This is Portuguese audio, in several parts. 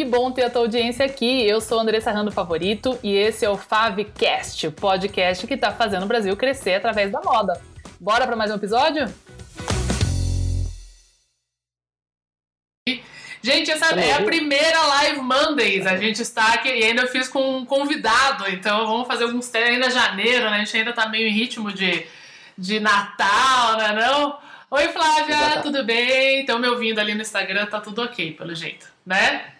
que bom ter a tua audiência aqui. Eu sou Andressa Rando Favorito e esse é o Favcast, o podcast que está fazendo o Brasil crescer através da moda. Bora para mais um episódio? Gente, essa é a primeira Live Mondays. A gente está aqui e ainda fiz com um convidado, então vamos fazer alguns testes ainda janeiro, né? A gente ainda está meio em ritmo de, de Natal, né? Não? Oi, Flávia, tudo bem? Estão me ouvindo ali no Instagram, tá tudo ok, pelo jeito, né?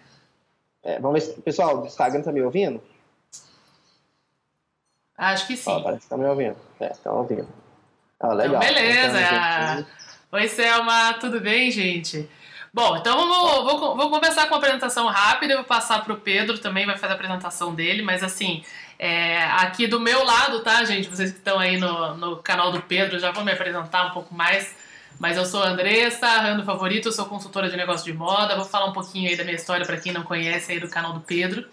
É, vamos ver, pessoal, do Instagram tá me ouvindo? Acho que sim. Ó, parece que tá me ouvindo. É, estão ouvindo. Ó, legal. Então, beleza. Então, Oi, Selma, tudo bem, gente? Bom, então vamos, vou, vou começar com a apresentação rápida, eu vou passar para o Pedro também, vai fazer a apresentação dele, mas assim, é, aqui do meu lado, tá, gente? Vocês que estão aí no, no canal do Pedro, já vou me apresentar um pouco mais. Mas eu sou a Andressa, Rando Favorito, sou consultora de negócio de moda. Vou falar um pouquinho aí da minha história para quem não conhece aí do canal do Pedro.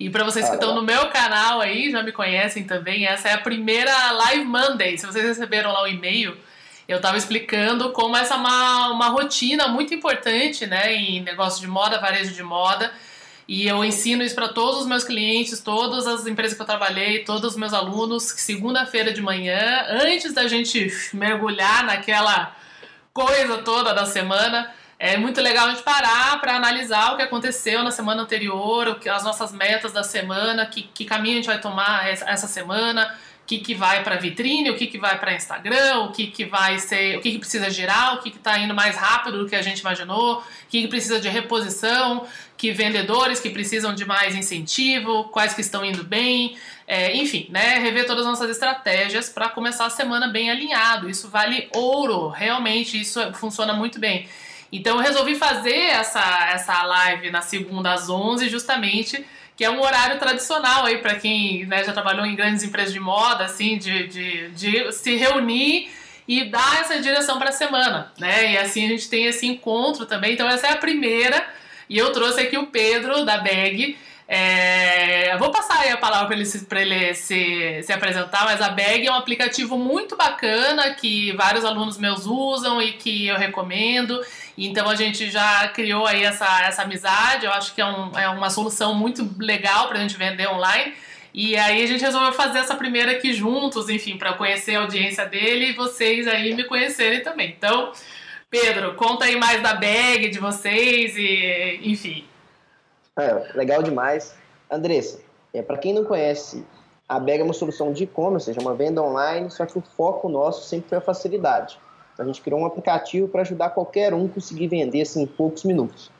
E para vocês que estão no meu canal aí, já me conhecem também, essa é a primeira Live Monday. Se vocês receberam lá o e-mail, eu estava explicando como essa é uma, uma rotina muito importante né, em negócio de moda, varejo de moda. E eu ensino isso para todos os meus clientes, todas as empresas que eu trabalhei, todos os meus alunos, segunda-feira de manhã, antes da gente mergulhar naquela coisa toda da semana. É muito legal a gente parar para analisar o que aconteceu na semana anterior, as nossas metas da semana, que, que caminho a gente vai tomar essa semana, que, que vai para vitrine, o que, que vai para Instagram, o que, que vai ser, o que, que precisa girar, o que está indo mais rápido do que a gente imaginou, o que, que precisa de reposição, que vendedores que precisam de mais incentivo, quais que estão indo bem, é, enfim, né, rever todas as nossas estratégias para começar a semana bem alinhado. Isso vale ouro, realmente isso funciona muito bem. Então eu resolvi fazer essa, essa live na segunda às 11, justamente, que é um horário tradicional aí para quem né, já trabalhou em grandes empresas de moda, assim, de, de, de se reunir e dar essa direção para a semana, né? E assim a gente tem esse encontro também. Então essa é a primeira. E eu trouxe aqui o Pedro da Bag, é, vou passar aí a palavra para ele, se, ele se, se apresentar, mas a Bag é um aplicativo muito bacana que vários alunos meus usam e que eu recomendo. Então a gente já criou aí essa, essa amizade, eu acho que é, um, é uma solução muito legal para a gente vender online. E aí a gente resolveu fazer essa primeira aqui juntos, enfim, para conhecer a audiência dele e vocês aí me conhecerem também. Então, Pedro, conta aí mais da bag de vocês e, enfim. É, legal demais. Andressa, é, para quem não conhece, a Bega é uma solução de e-commerce, seja, uma venda online, só que o foco nosso sempre foi a facilidade. A gente criou um aplicativo para ajudar qualquer um a conseguir vender assim, em poucos minutos.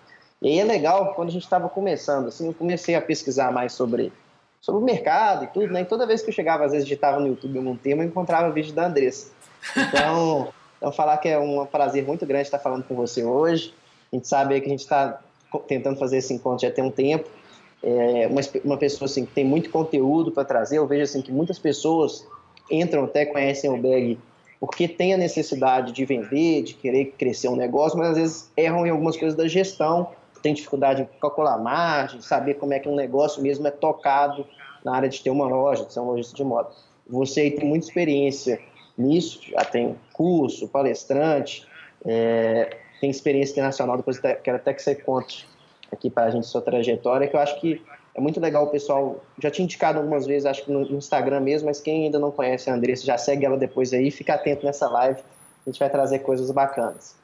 E aí é legal, quando a gente estava começando, assim, eu comecei a pesquisar mais sobre, sobre o mercado e tudo, né? E toda vez que eu chegava, às vezes digitava no YouTube algum tema, eu encontrava vídeo da Andressa. Então, então falar que é um prazer muito grande estar falando com você hoje. A gente sabe que a gente está tentando fazer esse encontro já tem um tempo. É uma, uma pessoa assim, que tem muito conteúdo para trazer. Eu vejo assim, que muitas pessoas entram até, conhecem o Bag porque tem a necessidade de vender, de querer crescer um negócio, mas às vezes erram em algumas coisas da gestão, tem dificuldade em calcular margem, saber como é que um negócio mesmo é tocado na área de ter uma loja, de ser um lojista de moda. Você aí tem muita experiência nisso, já tem curso, palestrante, é, tem experiência internacional, depois quero até que você conte aqui para a gente sua trajetória, que eu acho que é muito legal o pessoal, já tinha indicado algumas vezes, acho que no Instagram mesmo, mas quem ainda não conhece a Andressa, já segue ela depois aí, fica atento nessa live, a gente vai trazer coisas bacanas.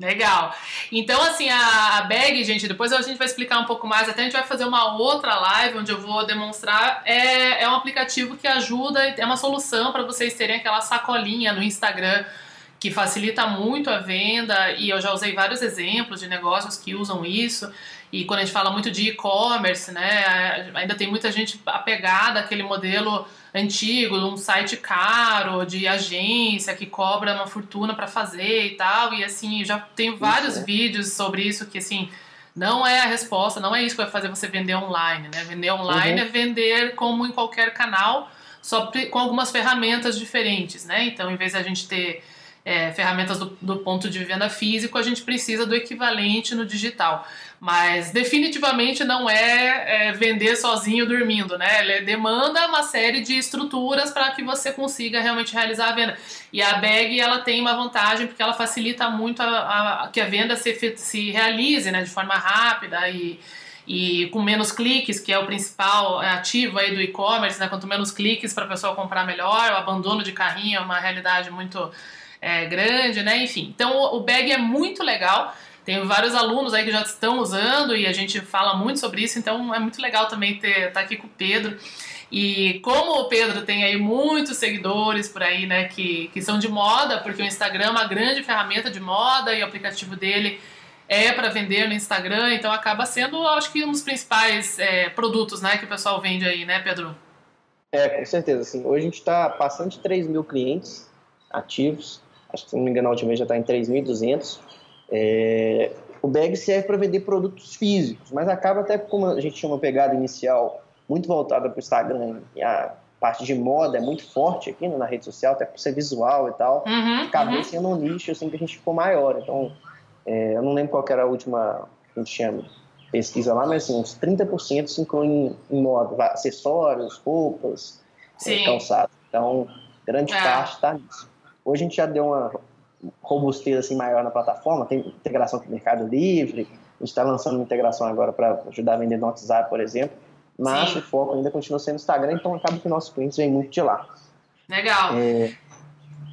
Legal. Então, assim, a, bag, gente, depois a gente vai explicar um pouco mais, até a gente vai fazer uma outra live onde eu vou demonstrar. É, é um aplicativo que ajuda, é uma solução para vocês terem aquela sacolinha no Instagram que facilita muito a venda e eu já usei vários exemplos de negócios que usam isso. E quando a gente fala muito de e-commerce, né, ainda tem muita gente apegada àquele modelo antigo, um site caro, de agência que cobra uma fortuna para fazer e tal. E assim, já tenho vários isso, é. vídeos sobre isso que assim, não é a resposta, não é isso que vai fazer você vender online, né? Vender online uhum. é vender como em qualquer canal, só com algumas ferramentas diferentes, né? Então, em vez de a gente ter é, ferramentas do, do, ponto de venda físico, a gente precisa do equivalente no digital. Mas definitivamente não é, é vender sozinho dormindo, né? Ele demanda uma série de estruturas para que você consiga realmente realizar a venda. E a bag ela tem uma vantagem porque ela facilita muito a, a que a venda se, se realize né, de forma rápida e e com menos cliques, que é o principal ativo aí do e-commerce, né? Quanto menos cliques para a pessoa comprar melhor, o abandono de carrinho é uma realidade muito é, grande, né? Enfim, então o bag é muito legal. Tem vários alunos aí que já estão usando e a gente fala muito sobre isso, então é muito legal também estar tá aqui com o Pedro. E como o Pedro tem aí muitos seguidores por aí, né, que, que são de moda, porque o Instagram é uma grande ferramenta de moda e o aplicativo dele é para vender no Instagram, então acaba sendo, acho que, um dos principais é, produtos, né, que o pessoal vende aí, né, Pedro? É, com certeza, assim, hoje a gente está passando de 3 mil clientes ativos, acho que se não me engano a última vez já está em 3.200, é, o bag serve para vender produtos físicos, mas acaba até como a gente tinha uma pegada inicial muito voltada para o Instagram e a parte de moda é muito forte aqui né, na rede social, até por ser visual e tal, uhum, acabou uhum. sendo um nicho assim que a gente ficou maior. Então, é, eu não lembro qual era a última que a gente tinha pesquisa lá, mas assim, uns 30% se incluem em moda, acessórios, roupas, é, calçados. Então, grande é. parte está nisso. Hoje a gente já deu uma robustez assim, maior na plataforma, tem integração com o Mercado Livre, a gente está lançando uma integração agora para ajudar a vender no WhatsApp, por exemplo, mas Sim. o foco ainda continua sendo no Instagram, então acaba que nossos clientes vêm muito de lá. Legal. É,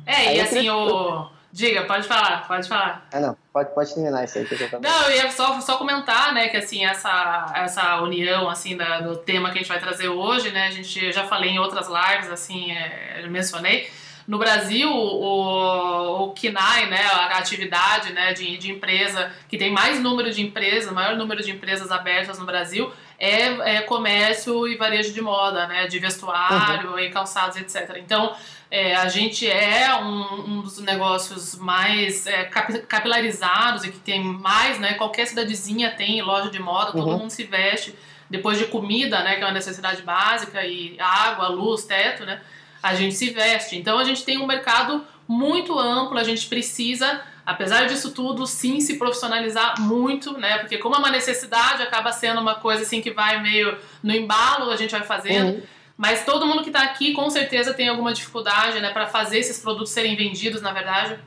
é e assim, o... Diga, pode falar, pode falar. Ah, não, pode, pode terminar isso aí que eu tô Não, eu ia só, só comentar, né, que assim, essa, essa união, assim, da, do tema que a gente vai trazer hoje, né, a gente já falei em outras lives, assim, é, mencionei, no Brasil, o, o KINAI, né, a atividade né, de, de empresa que tem mais número de empresas, maior número de empresas abertas no Brasil, é, é comércio e varejo de moda, né, de vestuário uhum. e calçados, etc. Então, é, a gente é um, um dos negócios mais é, capilarizados e que tem mais, né? Qualquer cidadezinha tem loja de moda, todo uhum. mundo se veste. Depois de comida, né? Que é uma necessidade básica, e água, luz, teto, né? A gente se veste. Então a gente tem um mercado muito amplo, a gente precisa apesar disso tudo, sim se profissionalizar muito, né? Porque como é uma necessidade, acaba sendo uma coisa assim que vai meio no embalo, a gente vai fazendo. Uhum. Mas todo mundo que está aqui com certeza tem alguma dificuldade, né, para fazer esses produtos serem vendidos, na verdade.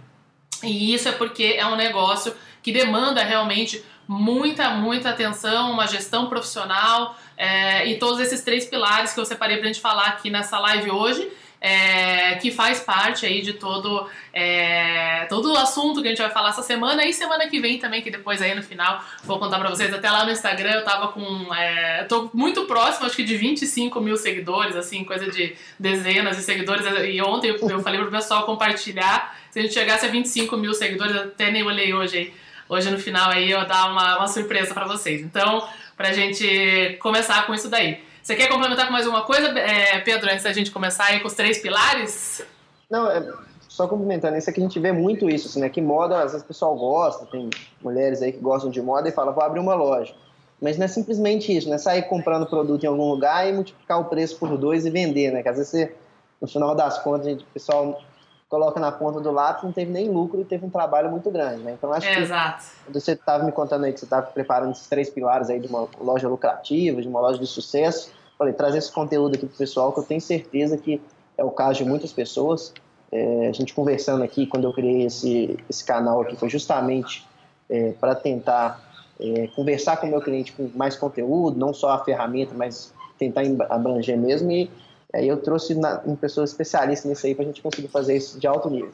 E isso é porque é um negócio que demanda realmente muita, muita atenção, uma gestão profissional é, e todos esses três pilares que eu separei para a gente falar aqui nessa live hoje é, que faz parte aí de todo, é, todo o assunto que a gente vai falar essa semana e semana que vem também, que depois aí no final vou contar pra vocês. Até lá no Instagram eu tava com. É, tô muito próximo, acho que de 25 mil seguidores, assim, coisa de dezenas de seguidores. E ontem eu, eu falei pro pessoal compartilhar. Se a gente chegasse a 25 mil seguidores, até nem olhei hoje aí. Hoje no final aí eu dar uma, uma surpresa para vocês. Então, pra gente começar com isso daí. Você quer complementar com mais alguma coisa, é, Pedro, antes da gente começar aí com os três pilares? Não, é, só complementando, isso aqui a gente vê muito isso, assim, né? Que moda, às vezes o pessoal gosta, tem mulheres aí que gostam de moda e fala, vou abrir uma loja. Mas não é simplesmente isso, né? Sair comprando produto em algum lugar e multiplicar o preço por dois e vender, né? Que às vezes você, no final das contas, gente, o pessoal coloca na ponta do lápis, não teve nem lucro e teve um trabalho muito grande, né? Então acho é, que exato. você estava me contando aí que você estava preparando esses três pilares aí de uma loja lucrativa, de uma loja de sucesso, falei, trazer esse conteúdo aqui pro pessoal, que eu tenho certeza que é o caso de muitas pessoas. É, a gente conversando aqui, quando eu criei esse, esse canal aqui, foi justamente é, para tentar é, conversar com o meu cliente com mais conteúdo, não só a ferramenta, mas tentar abranger mesmo. E aí eu trouxe na, um pessoa especialista nisso aí para a gente conseguir fazer isso de alto nível.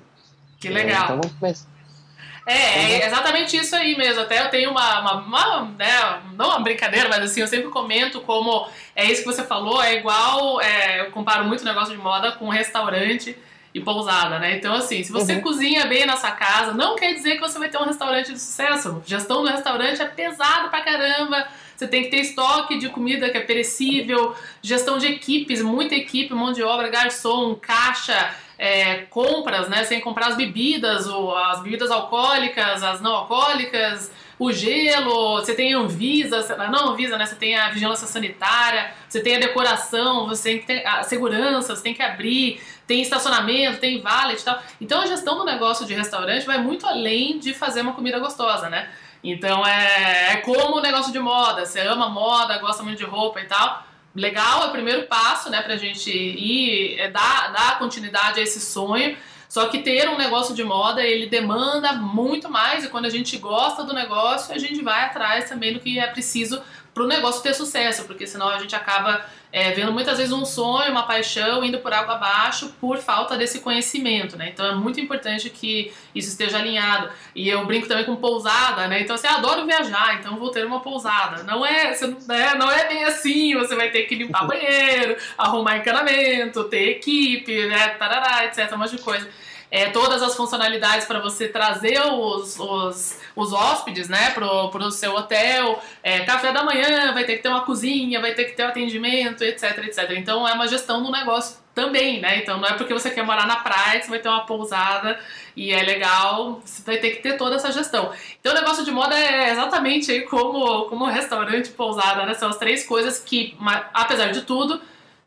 Que legal. então vamos começar. É, é exatamente isso aí mesmo. Até eu tenho uma, uma, uma, né, não uma brincadeira, mas assim, eu sempre comento como é isso que você falou, é igual, é, eu comparo muito o negócio de moda com restaurante e pousada, né? Então, assim, se você uhum. cozinha bem na sua casa, não quer dizer que você vai ter um restaurante de sucesso. Gestão do restaurante é pesado pra caramba. Você tem que ter estoque de comida que é perecível, gestão de equipes, muita equipe, mão de obra, garçom, caixa, é, compras, né? Sem comprar as bebidas, ou as bebidas alcoólicas, as não alcoólicas, o gelo, você tem a Anvisa, não Anvisa, né? Você tem a vigilância sanitária, você tem a decoração, você tem que ter a segurança, você tem que abrir, tem estacionamento, tem valet e tal. Então a gestão do negócio de restaurante vai muito além de fazer uma comida gostosa, né? Então é, é como o negócio de moda, você ama moda, gosta muito de roupa e tal legal, é o primeiro passo, né, pra gente ir, é dar, dar continuidade a esse sonho. Só que ter um negócio de moda, ele demanda muito mais e quando a gente gosta do negócio, a gente vai atrás também do que é preciso para o negócio ter sucesso, porque senão a gente acaba é, vendo muitas vezes um sonho, uma paixão indo por água abaixo por falta desse conhecimento, né? Então é muito importante que isso esteja alinhado. E eu brinco também com pousada, né? Então assim, eu adoro viajar, então vou ter uma pousada. Não é, você, né? não é bem assim, você vai ter que limpar banheiro, arrumar encanamento, ter equipe, né? Tarará, etc, um monte de coisa é, todas as funcionalidades para você trazer os, os, os hóspedes né, pro, pro seu hotel, é, café da manhã, vai ter que ter uma cozinha, vai ter que ter um atendimento, etc, etc. Então é uma gestão do negócio também, né? Então não é porque você quer morar na praia que você vai ter uma pousada e é legal, você vai ter que ter toda essa gestão. Então o negócio de moda é exatamente como, como restaurante pousada, né? São as três coisas que, apesar de tudo,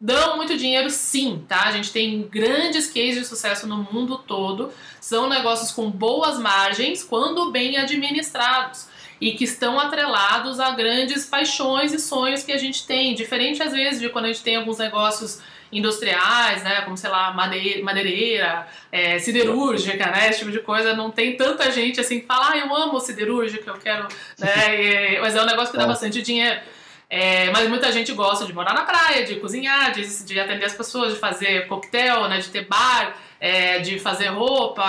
dão muito dinheiro sim, tá? A gente tem grandes cases de sucesso no mundo todo, são negócios com boas margens quando bem administrados e que estão atrelados a grandes paixões e sonhos que a gente tem, diferente às vezes de quando a gente tem alguns negócios industriais, né, como sei lá, madeira, madeireira, é, siderúrgica, né, esse tipo de coisa, não tem tanta gente assim que fala, ah, eu amo siderúrgica, eu quero, né, e, mas é um negócio que dá bastante dinheiro. É, mas muita gente gosta de morar na praia, de cozinhar, de, de atender as pessoas, de fazer coquetel, né, de ter bar, é, de fazer roupa,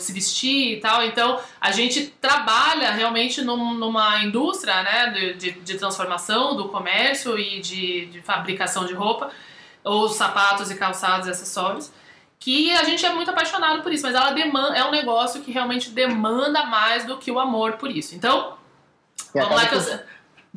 se vestir e tal. Então a gente trabalha realmente num, numa indústria né, de, de, de, transformação do comércio e de, de fabricação de roupa, ou sapatos e calçados e acessórios que a gente é muito apaixonado por isso, mas ela demanda, é um negócio que realmente demanda mais do que o amor por isso. Então, vamos lá que eu,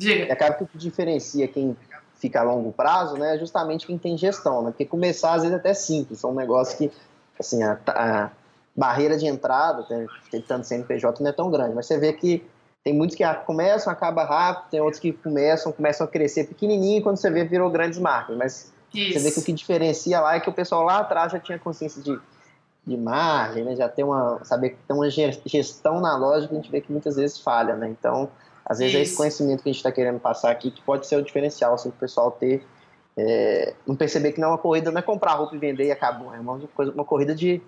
Diga. É claro que o que diferencia quem fica a longo prazo, né, é justamente quem tem gestão, né? Porque começar às vezes é até simples, são um negócio que, assim, a, a barreira de entrada, tentando CNPJ não é tão grande, mas você vê que tem muitos que começam, acaba rápido, tem outros que começam, começam a crescer pequenininho e quando você vê virou grandes marcas, mas Isso. você vê que o que diferencia lá é que o pessoal lá atrás já tinha consciência de, de margem, né, já tem uma, saber que tem uma gestão na loja que a gente vê que muitas vezes falha, né, então às vezes Isso. é esse conhecimento que a gente está querendo passar aqui que pode ser o diferencial, assim, o pessoal ter. É, não perceber que não é uma corrida, não é comprar roupa e vender e acabou. É uma, coisa, uma corrida de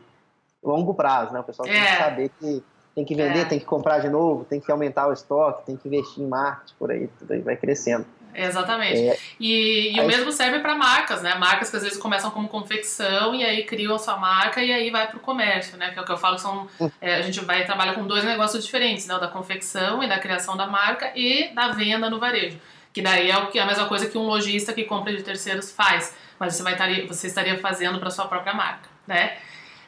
longo prazo, né? O pessoal tem é. que saber que tem que vender, é. tem que comprar de novo, tem que aumentar o estoque, tem que investir em marketing, por aí, tudo aí vai crescendo. Exatamente. É, e, e o mesmo serve para marcas, né? Marcas que às vezes começam como confecção e aí criam a sua marca e aí vai para o comércio, né? Que é o que eu falo que são. Hum. É, a gente vai trabalhar com dois negócios diferentes, né? O da confecção e da criação da marca e da venda no varejo. Que daí é o que a mesma coisa que um lojista que compra de terceiros faz, mas você vai estar, você estaria fazendo para sua própria marca, né?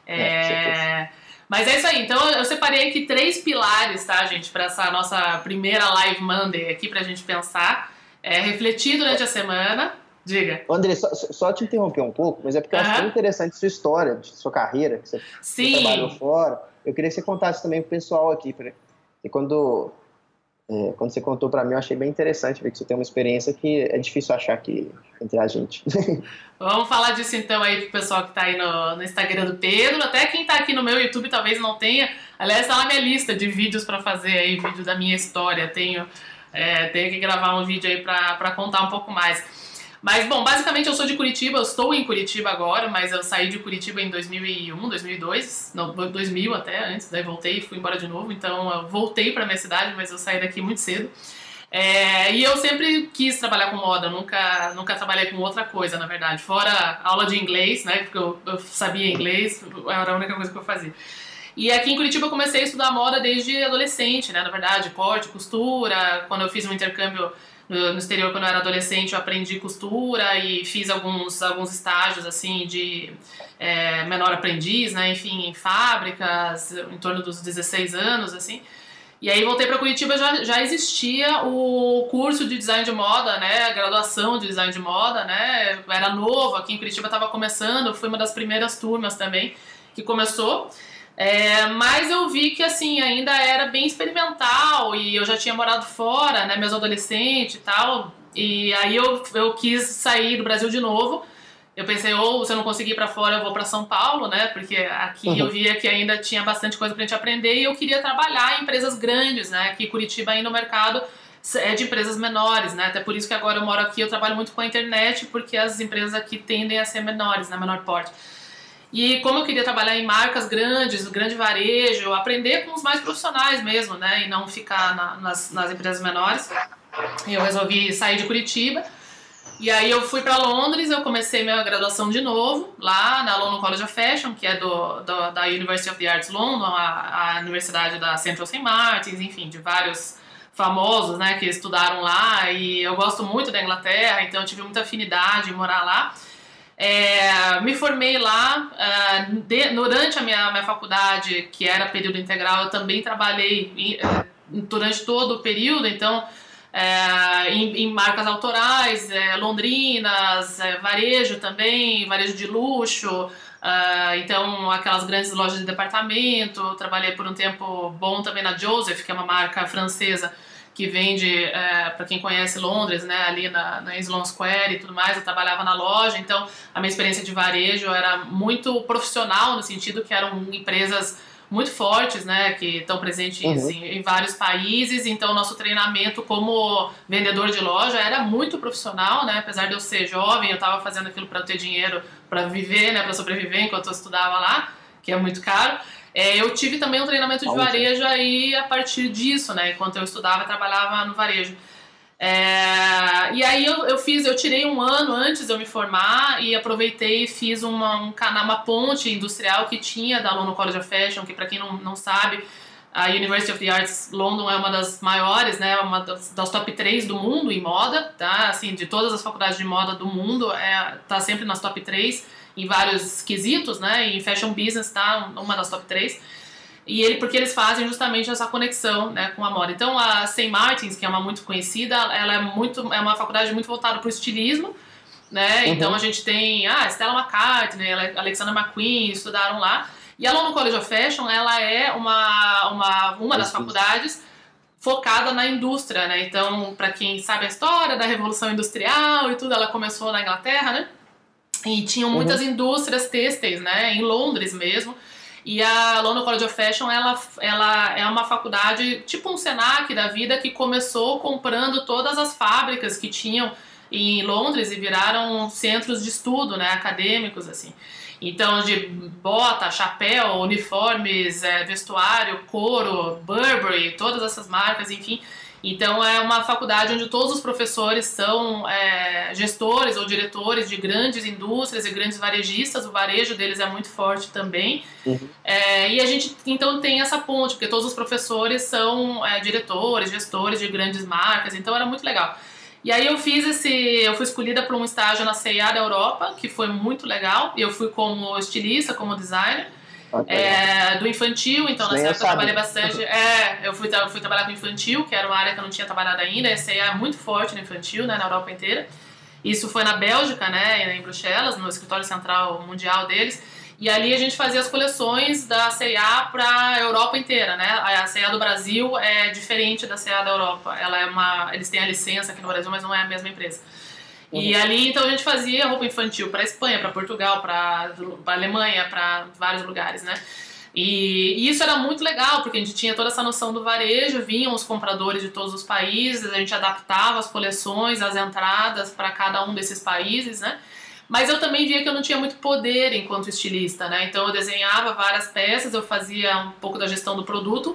É, é mas é isso aí. Então eu separei aqui três pilares, tá, gente, para essa nossa primeira live Monday aqui para a gente pensar é, refletir durante a semana. Diga. André, só, só, te interromper um pouco, mas é porque eu acho tão interessante sua história, sua carreira, que você, você, trabalhou fora. Eu queria que você contasse também pro pessoal aqui. E quando, é, quando você contou para mim, eu achei bem interessante ver que você tem uma experiência que é difícil achar aqui entre a gente. Vamos falar disso então aí pro pessoal que tá aí no, no Instagram do Pedro. Até quem tá aqui no meu YouTube talvez não tenha. Aliás, tá na minha lista de vídeos para fazer aí, vídeo da minha história. Tenho é, tenho que gravar um vídeo aí para contar um pouco mais. Mas, bom, basicamente eu sou de Curitiba, eu estou em Curitiba agora, mas eu saí de Curitiba em 2001, 2002, não, 2000 até, antes, daí voltei e fui embora de novo, então eu voltei para minha cidade, mas eu saí daqui muito cedo. É, e eu sempre quis trabalhar com moda, nunca, nunca trabalhei com outra coisa, na verdade, fora aula de inglês, né, porque eu, eu sabia inglês, era a única coisa que eu fazia. E aqui em Curitiba eu comecei a estudar moda desde adolescente, né? Na verdade, corte, costura. Quando eu fiz um intercâmbio no, exterior, quando eu era adolescente, eu aprendi costura e fiz alguns, alguns estágios, assim, de é, menor aprendiz, né? Enfim, em fábricas, em torno dos 16 anos, assim. E aí voltei para Curitiba, já, já existia o curso de design de moda, né? A graduação de design de moda, né? Era novo, aqui em Curitiba estava começando, fui uma das primeiras turmas também que começou. É, mas eu vi que assim ainda era bem experimental e eu já tinha morado fora, né, meus adolescentes e tal. E aí eu, eu quis sair do Brasil de novo. Eu pensei, ou se eu não conseguir ir para fora, eu vou para São Paulo, né? Porque aqui uhum. eu via que ainda tinha bastante coisa pra gente aprender e eu queria trabalhar em empresas grandes, né? Aqui Curitiba ainda o mercado é de empresas menores, né? Até por isso que agora eu moro aqui, eu trabalho muito com a internet, porque as empresas aqui tendem a ser menores, né? Menor porte. E como eu queria trabalhar em marcas grandes, grande varejo, aprender com os mais profissionais mesmo, né? E não ficar na, nas, nas empresas menores. eu resolvi sair de Curitiba. E aí eu fui para Londres, eu comecei minha graduação de novo, lá na London College of Fashion, que é do, do da University of the Arts London, a, a universidade da Central St. Martins, enfim, de vários famosos, né, que estudaram lá. E eu gosto muito da Inglaterra, então eu tive muita afinidade em morar lá. É, me formei lá. Uh, de, durante a minha, minha faculdade, que era período integral, eu também trabalhei em, uh, durante todo o período, então. É, em, em, marcas autorais, é, londrinas, é, varejo também, varejo de luxo, então aquelas grandes lojas de departamento. Trabalhei por um tempo bom também na Joseph, que é uma marca francesa que vende, é, para quem conhece Londres, né, ali na, na Sloane Square e tudo mais, eu trabalhava na loja, então a minha experiência de varejo era muito profissional, no sentido que eram empresas muito fortes, né, que estão presentes uhum. em, em, vários países, então nosso treinamento como vendedor de loja era muito profissional, né, apesar de eu ser jovem, eu estava fazendo aquilo para ter dinheiro para viver, né, para sobreviver enquanto eu estudava lá, que é muito caro, é, eu tive também um treinamento de varejo aí a partir disso, né? Enquanto eu estudava, trabalhava no varejo. É, e aí eu, eu fiz, eu tirei um ano antes de eu me formar e aproveitei e fiz uma, um canal, uma ponte industrial que tinha da London College of Fashion, que para quem não, não sabe, a University of the Arts London é uma das maiores, né, uma das, das, top 3 do mundo em moda, tá? Assim, de todas as faculdades de moda do mundo, é, tá sempre nas top 3 em vários quesitos, né? Em fashion business tá uma das top 3. E ele, porque eles fazem justamente essa conexão né, com a moda. Então a St. Martins, que é uma muito conhecida, ela é muito é uma faculdade muito voltada para o estilismo, né? Uhum. Então a gente tem ah, Stella McCartney, Alexandra McQueen estudaram lá. E a London College of Fashion, ela é uma, uma, uma das faculdades focada na indústria, né? Então, para quem sabe a história da Revolução Industrial e tudo, ela começou na Inglaterra, né? E tinham muitas uhum. indústrias têxteis, né? Em Londres mesmo. E a London College of Fashion, ela, ela é uma faculdade, tipo um Senac da vida, que começou comprando todas as fábricas que tinham em Londres e viraram centros de estudo, né? Acadêmicos, assim. Então, de bota, chapéu, uniformes, é, vestuário, couro, Burberry, todas essas marcas, enfim. Então, é uma faculdade onde todos os professores são é, gestores ou diretores de grandes indústrias e grandes varejistas. O varejo deles é muito forte também. Uhum. É, e a gente, então, tem essa ponte, porque todos os professores são é, diretores, gestores de grandes marcas. Então, era muito legal. E aí eu fiz esse, eu fui escolhida para um estágio na CIA da Europa, que foi muito legal. Eu fui como estilista, como designer. É, do infantil, então nessa época eu trabalhei bastante. É, eu fui, eu fui trabalhar com infantil, que era uma área que eu não tinha trabalhado ainda. A CIA é muito forte no infantil, né, na Europa inteira. Isso foi na Bélgica, né, em Bruxelas, no escritório central mundial deles. E ali a gente fazia as coleções da C&A para a Europa inteira, né? A C&A do Brasil é diferente da C&A da Europa. Ela é uma, eles têm a licença aqui no Brasil, mas não é a mesma empresa. Uhum. E ali então a gente fazia roupa infantil para Espanha, para Portugal, para Alemanha, para vários lugares, né? E, isso era muito legal, porque a gente tinha toda essa noção do varejo, vinham os compradores de todos os países, a gente adaptava as coleções, as entradas para cada um desses países, né? Mas eu também via que eu não tinha muito poder enquanto estilista, né? Então eu desenhava várias peças, eu fazia um pouco da gestão do produto,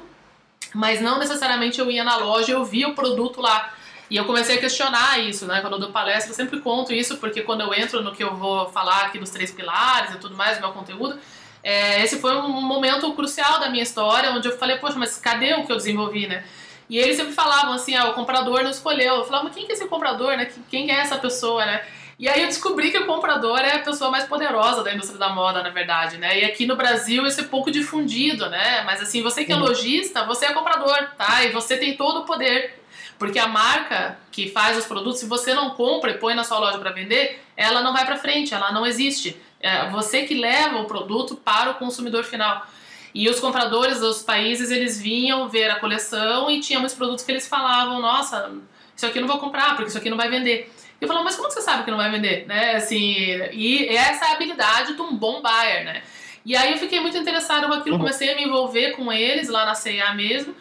mas não necessariamente eu ia na loja e eu via o produto lá. E eu comecei a questionar isso, né? Quando eu dou palestra, eu sempre conto isso, porque quando eu entro no que eu vou falar aqui dos três pilares e tudo mais, do meu conteúdo, é, esse foi um momento crucial da minha história, onde eu falei, poxa, mas cadê o que eu desenvolvi, né? E eles sempre falavam assim, ah, o comprador não escolheu. Eu falava, mas quem que é esse comprador, né? Quem é essa pessoa, né? E aí eu descobri que o comprador é a pessoa mais poderosa da indústria da moda, na verdade, né? E aqui no Brasil isso é pouco difundido, né? Mas assim, você que é lojista, você é comprador, tá? E você tem todo o poder. Porque a marca que faz os produtos, se você não compra e põe na sua loja para vender, ela não vai para frente, ela não existe. É você que leva o produto para o consumidor final. E os compradores dos países, eles vinham ver a coleção e tinha muitos produtos que eles falavam, nossa, isso aqui eu não vou comprar, porque isso aqui não vai vender. Eu falo, mas como você sabe que não vai vender, né? Assim, e essa é a habilidade de um bom buyer, né? E aí eu fiquei muito interessada com aquilo, uhum. comecei a me envolver com eles lá na CIA mesmo.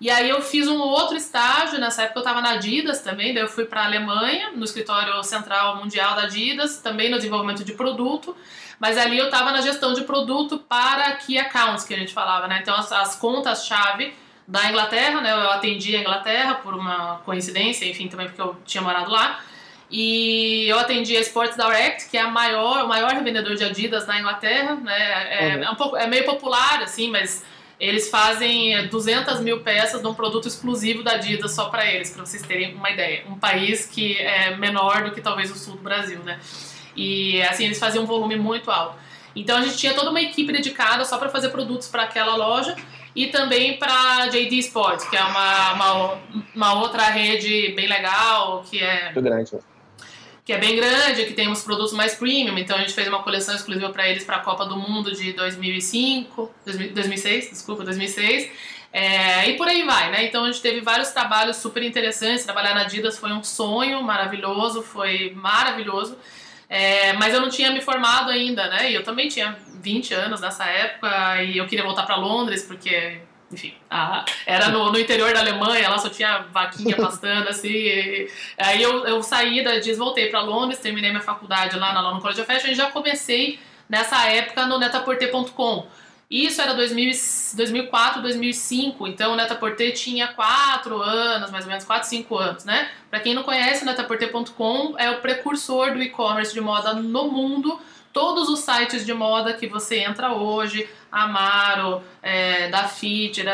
E aí eu fiz um outro estágio, nessa época eu estava na Adidas também, daí eu fui para a Alemanha, no escritório central mundial da Adidas, também no desenvolvimento de produto, mas ali eu estava na gestão de produto para key accounts, que a gente falava, né? Então as, as contas-chave da Inglaterra, né? Eu atendi a Inglaterra por uma coincidência, enfim, também porque eu tinha morado lá. E eu atendi a Sports Direct, que é a maior, o maior revendedor de Adidas na Inglaterra, né? É, uhum. é, um pouco, é meio popular, assim, mas eles fazem 200 mil peças de um produto exclusivo da Adidas só para eles, para vocês terem uma ideia. Um país que é menor do que talvez o sul do Brasil, né? E assim, eles faziam um volume muito alto. Então a gente tinha toda uma equipe dedicada só para fazer produtos para aquela loja e também para JD Sports, que é uma, uma, uma, outra rede bem legal, que é muito grande. Que é bem grande, que tem uns produtos mais premium. Então a gente fez uma coleção exclusiva para eles para a Copa do Mundo de 2005, 2006, desculpa, 2006. É, e por aí vai, né? Então a gente teve vários trabalhos super interessantes. Trabalhar na Adidas foi um sonho maravilhoso, foi maravilhoso. É, mas eu não tinha me formado ainda, né? E eu também tinha 20 anos nessa época e eu queria voltar para Londres porque, enfim, a, era no, no, interior da Alemanha, lá só tinha vaquinha pastando assim. E, aí eu, eu saí da DIS, voltei para Londres, terminei minha faculdade lá na London College of Fashion e já comecei nessa época no netaporter.com. Isso era 2000, 2004, 2005, então o Netaporter tinha 4 anos, mais ou menos 4, 5 anos, né? Para quem não conhece, o Netaporter.com é o precursor do e-commerce de moda no mundo. Todos os sites de moda que você entra hoje, Amaro, é, Dafit,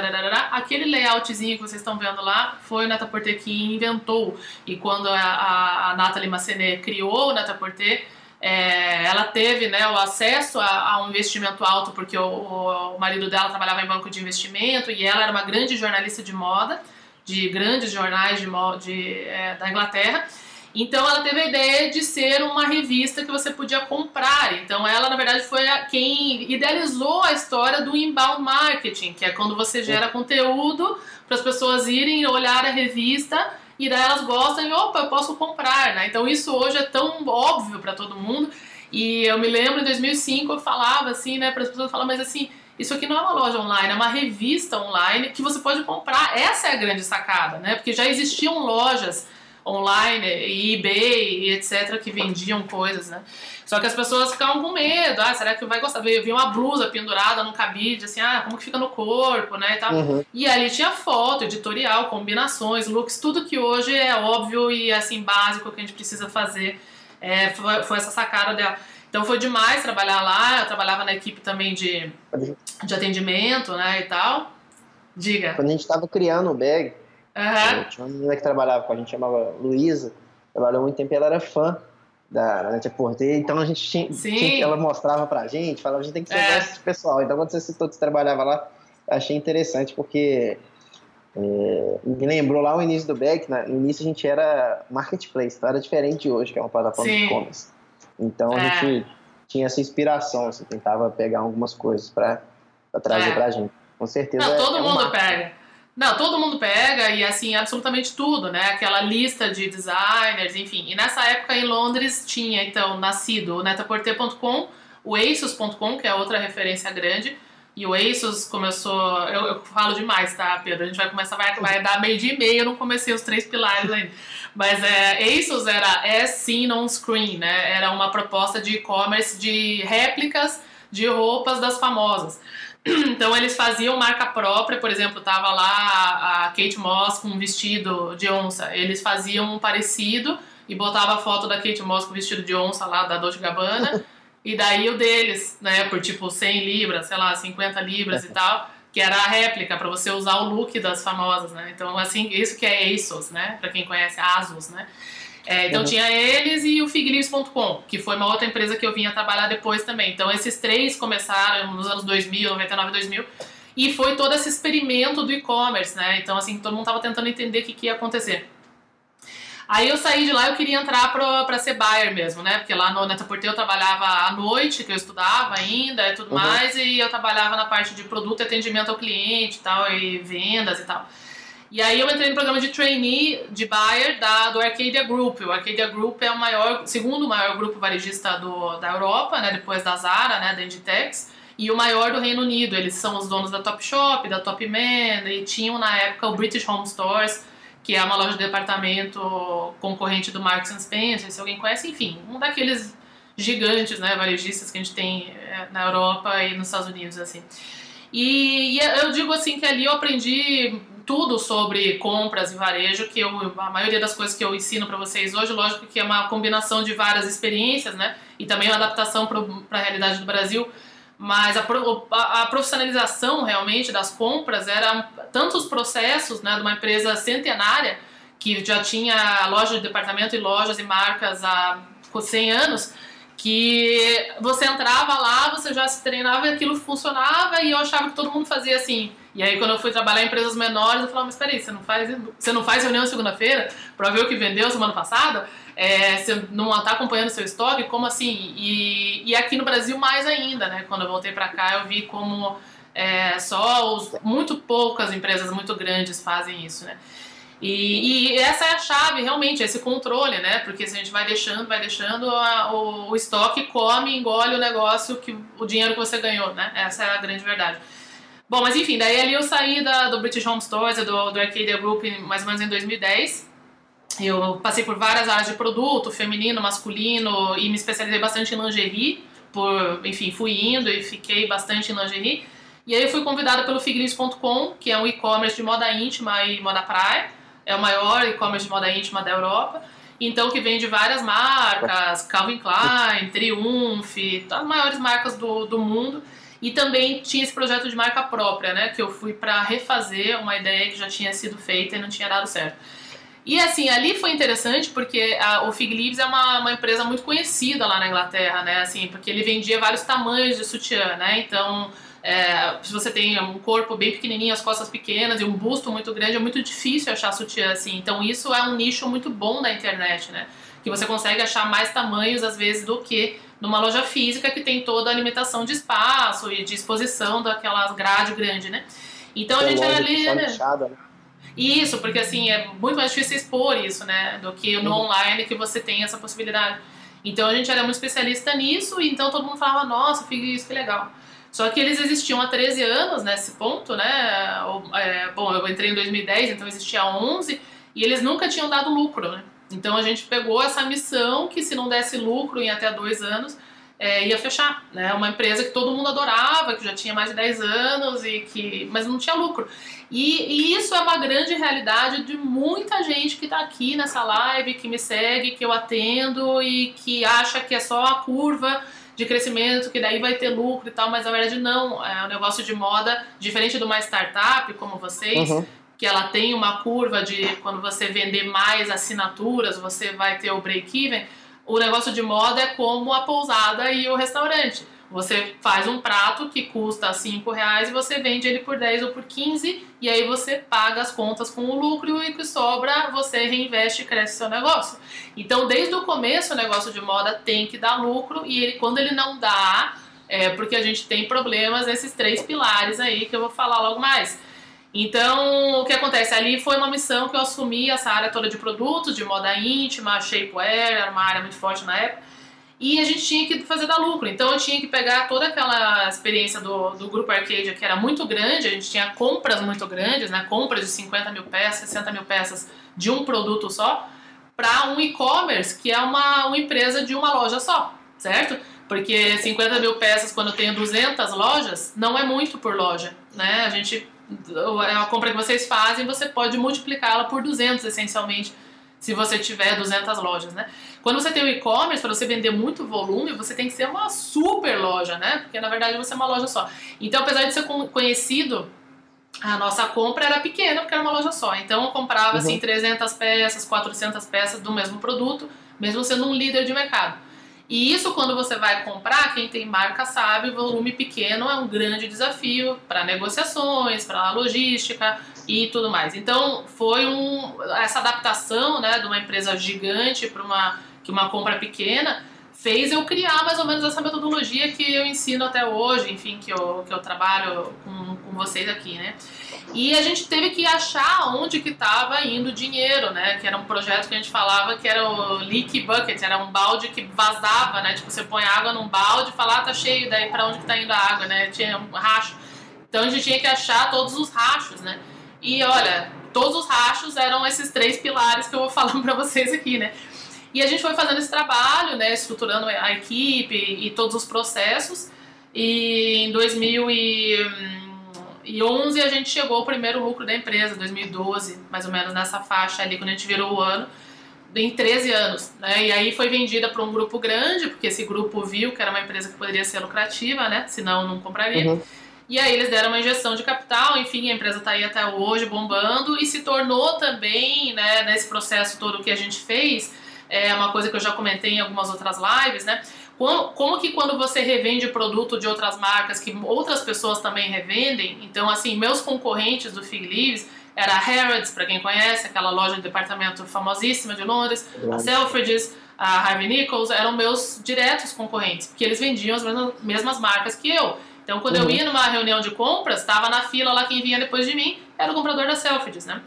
aquele layoutzinho que vocês estão vendo lá foi o Netaporter que inventou. E quando a, a, a Nathalie Massenet criou o Netaporter, é, ela teve né, o acesso a, a, um investimento alto porque o, o, marido dela trabalhava em banco de investimento e ela era uma grande jornalista de moda, de grandes jornais de, de é, da Inglaterra. Então ela teve a ideia de ser uma revista que você podia comprar. Então ela, na verdade, foi quem idealizou a história do inbound marketing, que é quando você gera conteúdo para as pessoas irem olhar a revista e daí elas gostam e, opa, eu posso comprar, né? Então isso hoje é tão óbvio para todo mundo. E eu me lembro em 2005 eu falava assim, né, para as pessoas falar, mas assim, isso aqui não é uma loja online, é uma revista online que você pode comprar. Essa é a grande sacada, né? Porque já existiam lojas online, eBay e etc, que vendiam coisas, né? Só que as pessoas ficavam com medo, ah, será que vai gostar? Eu vi uma blusa pendurada num cabide, assim, ah, como que fica no corpo, né, e tal. Uhum. E ali tinha foto, editorial, combinações, looks, tudo que hoje é óbvio e, assim, básico que a gente precisa fazer. É, foi, foi essa sacada dela. Então foi demais trabalhar lá, eu trabalhava na equipe também de, de atendimento, né, e tal. Diga. Quando a gente estava criando o bag, Uhum. Tinha uma menina que trabalhava com a gente, chamava Luísa, trabalhou muito tempo e ela era fã da Natia Porter, então a gente tinha, tinha, ela mostrava pra gente, falava, a gente tem que ser é. esse pessoal. Então quando você citou que trabalhava lá, achei interessante porque é, me lembrou lá o início do Beck, né? no início a gente era marketplace, então era diferente de hoje, que é uma plataforma Sim. de e-commerce. Então a é. gente tinha essa inspiração, assim, tentava pegar algumas coisas para trazer é. pra gente. Com certeza. Não, todo é mundo pega. Não, todo mundo pega e assim, absolutamente tudo, né? Aquela lista de designers, enfim. E nessa época em Londres tinha então nascido o netaporter.com, o asus.com, que é outra referência grande. E o ASUS começou. Eu, eu, falo demais, tá, Pedro? A gente vai começar, vai, vai dar meio dia e meio, eu não comecei os três pilares ainda. Mas é, ASUS era as seen on screen, né? Era uma proposta de e-commerce de réplicas de roupas das famosas. Então eles faziam marca própria, por exemplo, tava lá a Kate Moss com um vestido de onça. Eles faziam um parecido e botava a foto da Kate Moss com vestido de onça lá da Dolce Gabbana. e daí o deles, né, por tipo 100 libras, sei lá, 50 libras e tal, que era a réplica para você usar o look das famosas, né? Então assim, isso que é ASOS, né? Para quem conhece Asus, né? É, então uhum. tinha eles e o Figleaves.com, que foi uma outra empresa que eu vinha trabalhar depois também. Então esses três começaram nos anos 2000, 99, 2000, e foi todo esse experimento do e-commerce, né? Então assim, todo mundo tava tentando entender o que, que ia acontecer. Aí eu saí de lá eu queria entrar para ser buyer mesmo, né? Porque lá no Netaporte eu trabalhava à noite, que eu estudava ainda e tudo uhum. mais, e eu trabalhava na parte de produto e atendimento ao cliente e tal, e vendas e tal. E aí eu entrei no programa de trainee de buyer da, do Arcadia Group. O Arcadia Group é o maior, segundo maior grupo varejista do, da Europa, né, depois da Zara, né, da Inditex, e o maior do Reino Unido. Eles são os donos da Topshop, da Topman, e tinham na época o British Home Stores, que é uma loja de departamento concorrente do Marks Spencer, se alguém conhece, enfim, um daqueles gigantes, né, varejistas que a gente tem é, na Europa e nos Estados Unidos, assim. E, e eu digo assim que ali eu aprendi tudo sobre compras e varejo, que eu, a maioria das coisas que eu ensino para vocês hoje, lógico que é uma combinação de várias experiências, né? E também uma adaptação para a realidade do Brasil. Mas a, a, a, profissionalização realmente das compras era tantos processos né, de uma empresa centenária que já tinha loja de departamento e lojas e marcas há 100 anos, que você entrava lá, você já se treinava e aquilo funcionava e eu achava que todo mundo fazia assim. E aí quando eu fui trabalhar em empresas menores, eu falava, mas peraí, você não faz, você não faz reunião segunda-feira para ver o que vendeu semana passada? É, você não está acompanhando seu estoque? Como assim? E, e aqui no Brasil mais ainda, né? Quando eu voltei para cá, eu vi como é, só os, muito poucas empresas muito grandes fazem isso, né? E, e, essa é a chave, realmente, esse controle, né? Porque se a gente vai deixando, vai deixando, a, o, o, estoque come, engole o negócio, que, o dinheiro que você ganhou, né? Essa é a grande verdade. Bom, mas enfim, daí ali eu saí da, do British Home Stores, do, do Arcadia Group, mais ou menos em 2010. Eu passei por várias áreas de produto, feminino, masculino, e me especializei bastante em lingerie. Por, enfim, fui indo e fiquei bastante em lingerie. E aí eu fui convidada pelo Figris.com, que é um e-commerce de moda íntima e moda praia é o maior e-commerce de moda íntima da Europa. Então, que vende várias marcas, Calvin Klein, Triumph, as maiores marcas do, do mundo. E também tinha esse projeto de marca própria, né? Que eu fui para refazer uma ideia que já tinha sido feita e não tinha dado certo. E assim, ali foi interessante porque a, o Fig Leaves é uma, uma, empresa muito conhecida lá na Inglaterra, né? Assim, porque ele vendia vários tamanhos de sutiã, né? Então, é, se você tem um corpo bem pequenininho, as costas pequenas e um busto muito grande, é muito difícil achar sutiã assim. Então isso é um nicho muito bom da internet, né? Que você consegue achar mais tamanhos às vezes do que numa loja física que tem toda a limitação de espaço e de exposição daquelas grade grande, né? Então a gente era ali. Né? Isso, porque assim é muito mais difícil expor isso, né? Do que no uhum. online que você tem essa possibilidade. Então a gente era muito especialista nisso, e então todo mundo falava, nossa, isso que legal. Só que eles existiam há 13 anos nesse ponto, né? É, bom, eu entrei em 2010, então existia há 11, e eles nunca tinham dado lucro, né? Então a gente pegou essa missão que se não desse lucro em até dois anos, é, ia fechar, né? Uma empresa que todo mundo adorava, que já tinha mais de 10 anos e que, mas não tinha lucro. E, e isso é uma grande realidade de muita gente que está aqui nessa live, que me segue, que eu atendo e que acha que é só a curva de crescimento, que daí vai ter lucro e tal, mas na verdade não. É um negócio de moda, diferente de uma startup como vocês, uhum. Que ela tem uma curva de quando você vender mais assinaturas, você vai ter o break-even. O negócio de moda é como a pousada e o restaurante. Você faz um prato que custa 5 reais e você vende ele por 10 ou por 15 e aí você paga as contas com o lucro e o que sobra você reinveste e cresce seu negócio. Então, desde o começo, o negócio de moda tem que dar lucro e ele, quando ele não dá, é porque a gente tem problemas nesses três pilares aí que eu vou falar logo mais. Então, o que acontece? Ali foi uma missão que eu assumi essa área toda de produtos, de moda íntima, shapewear, era uma área muito forte na época e a gente tinha que fazer dar lucro. Então eu tinha que pegar toda aquela experiência do, do grupo Arcadia, que era muito grande, a gente tinha compras muito grandes, né? compras de 50 mil peças, 60 mil peças de um produto só, para um e-commerce, que é uma, uma empresa de uma loja só, certo? Porque 50 mil peças, quando eu tenho 200 lojas, não é muito por loja, né? A gente, a compra que vocês fazem, você pode multiplicá-la por 200, essencialmente, se você tiver 200 lojas, né? Quando você tem o e-commerce, para você vender muito volume, você tem que ser uma super loja, né? Porque na verdade você é uma loja só. Então, apesar de ser conhecido, a nossa compra era pequena porque era uma loja só. Então, eu comprava assim, uhum. assim 300 peças, 400 peças do mesmo produto, mesmo sendo um líder de mercado. E isso, quando você vai comprar, quem tem marca sabe, volume pequeno é um grande desafio para negociações, para logística e tudo mais. Então, foi um, essa adaptação né, de uma empresa gigante para uma que uma compra pequena fez eu criar mais ou menos essa metodologia que eu ensino até hoje, enfim, que eu, que eu trabalho com, com vocês aqui, né? E a gente teve que achar onde que estava indo o dinheiro, né? Que era um projeto que a gente falava que era o leak bucket, era um balde que vazava, né? Tipo, você põe água num balde e fala, ah, tá cheio, daí para onde que tá indo a água, né? Tinha um racho. Então a gente tinha que achar todos os rachos, né? E olha, todos os rachos eram esses três pilares que eu vou falando para vocês aqui, né? E a gente foi fazendo esse trabalho, né, estruturando a equipe e todos os processos. E em 2000 e, 2011 a gente chegou ao primeiro lucro da empresa, 2012, mais ou menos nessa faixa ali, quando a gente virou o ano, em 13 anos. Né? E aí foi vendida para um grupo grande, porque esse grupo viu que era uma empresa que poderia ser lucrativa, né? senão não compraria. Uhum. E aí eles deram uma injeção de capital, enfim, a empresa está aí até hoje bombando e se tornou também, né, nesse processo todo que a gente fez, é uma coisa que eu já comentei em algumas outras lives, né? Como, como que quando você revende produto de outras marcas que outras pessoas também revendem, então assim, meus concorrentes do Fig Leaves era a Harrods, para quem conhece, aquela loja de departamento famosíssima de Londres, a Selfridges, a Harvey Nichols, eram meus diretos concorrentes, porque eles vendiam as mesmas, mesmas marcas que eu. Então, quando uhum. eu ia numa reunião de compras, estava na fila lá quem vinha depois de mim era o comprador da Selfridges, né?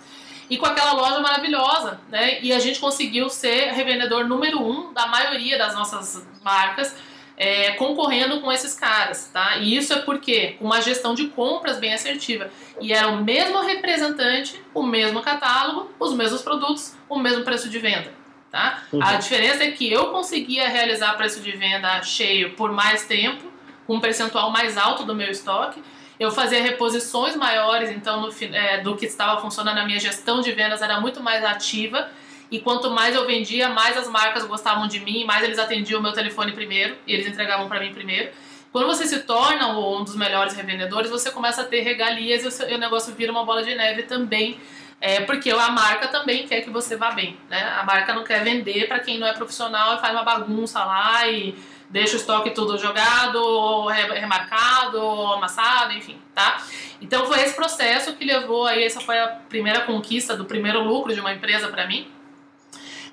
E com aquela loja maravilhosa, né? E a gente conseguiu ser revendedor número um da maioria das nossas marcas, é, concorrendo com esses caras, tá? E isso é porque com uma gestão de compras bem assertiva. E era o mesmo representante, o mesmo catálogo, os mesmos produtos, o mesmo preço de venda. Tá? Uhum. A diferença é que eu conseguia realizar preço de venda cheio por mais tempo com um percentual mais alto do meu estoque. Eu fazia reposições maiores, então, no, é, do que estava funcionando, a minha gestão de vendas era muito mais ativa. E quanto mais eu vendia, mais as marcas gostavam de mim, mais eles atendiam o meu telefone primeiro e eles entregavam para mim primeiro. Quando você se torna um dos melhores revendedores, você começa a ter regalias e o, seu, o negócio vira uma bola de neve também. É, porque a marca também quer que você vá bem. Né? A marca não quer vender para quem não é profissional e faz uma bagunça lá e deixa o estoque tudo jogado, remarcado, amassado, enfim, tá? Então foi esse processo que levou aí, essa foi a primeira conquista do primeiro lucro de uma empresa para mim.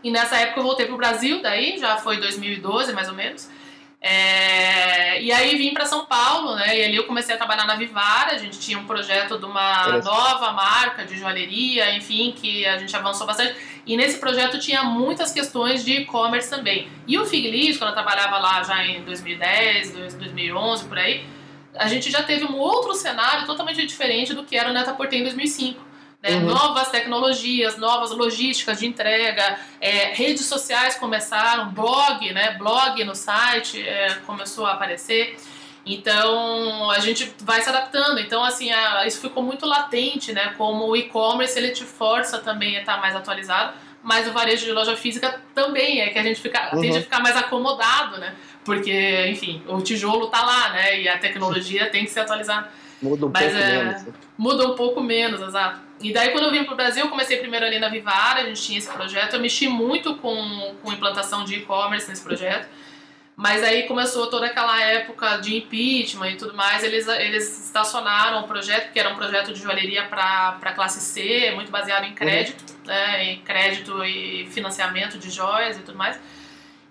E nessa época eu voltei pro Brasil, daí já foi 2012 mais ou menos. É, e aí vim para São Paulo, né? E ali eu comecei a trabalhar na Vivara. A gente tinha um projeto de uma nova marca de joalheria, enfim, que a gente avançou bastante. E nesse projeto tinha muitas questões de e-commerce também. E o Fig Leaves, quando eu trabalhava lá já em 2010, 2011, por aí, a gente já teve um outro cenário totalmente diferente do que era o Netaporte em 2005 né? Uhum. Novas tecnologias, novas logísticas de entrega, é, redes sociais começaram, blog, né? Blog no site é, começou a aparecer. Então a gente vai se adaptando. Então assim, a, isso ficou muito latente, né? Como o e-commerce ele te força também a estar mais atualizado, mas o varejo de loja física também é que a gente fica, uhum. tende a ficar mais acomodado, né? Porque, enfim, o tijolo tá lá, né? E a tecnologia tem que ser atualizada. Muda um Mas, pouco é, menos. Muda um pouco menos, exato. E daí quando eu vim para o Brasil, eu comecei primeiro ali na Vivara, a gente tinha esse projeto, eu mexi muito com, com implantação de e-commerce nesse projeto. Mas aí começou toda aquela época de impeachment e tudo mais, eles, eles estacionaram o projeto, que era um projeto de joalheria para classe C, muito baseado em crédito, uhum. né, em crédito e financiamento de joias e tudo mais.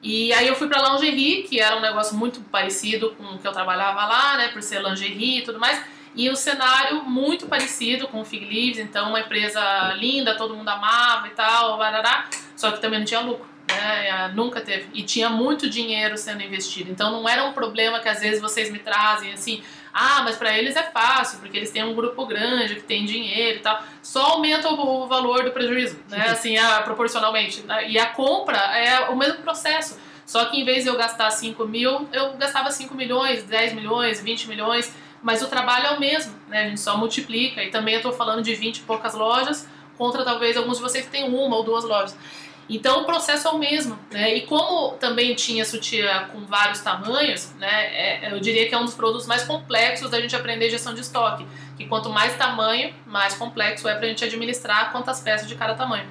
E aí eu fui para lingerie, que era um negócio muito parecido com o que eu trabalhava lá, né, por ser lingerie e tudo mais. E o cenário muito parecido com o Fig Leaves, então uma empresa linda, todo mundo amava e tal, barará, só que também não tinha lucro. Né? É, nunca teve. E tinha muito dinheiro sendo investido. Então não era um problema que às vezes vocês me trazem assim, ah, mas para eles é fácil, porque eles têm um grupo grande que tem dinheiro e tal. Só aumenta o, valor do prejuízo, né? Assim, a, proporcionalmente. Né? E a compra é o mesmo processo. Só que em vez de eu gastar 5 mil, eu gastava 5 milhões, 10 milhões, 20 milhões mas o trabalho é o mesmo, né? A gente só multiplica. E também eu estou falando de 20 e poucas lojas, contra talvez alguns de vocês que têm uma ou duas lojas. Então o processo é o mesmo, né? E como também tinha sutiã com vários tamanhos, né? É, eu diria que é um dos produtos mais complexos da gente aprender gestão de estoque. Que quanto mais tamanho, mais complexo é para a gente administrar quantas peças de cada tamanho.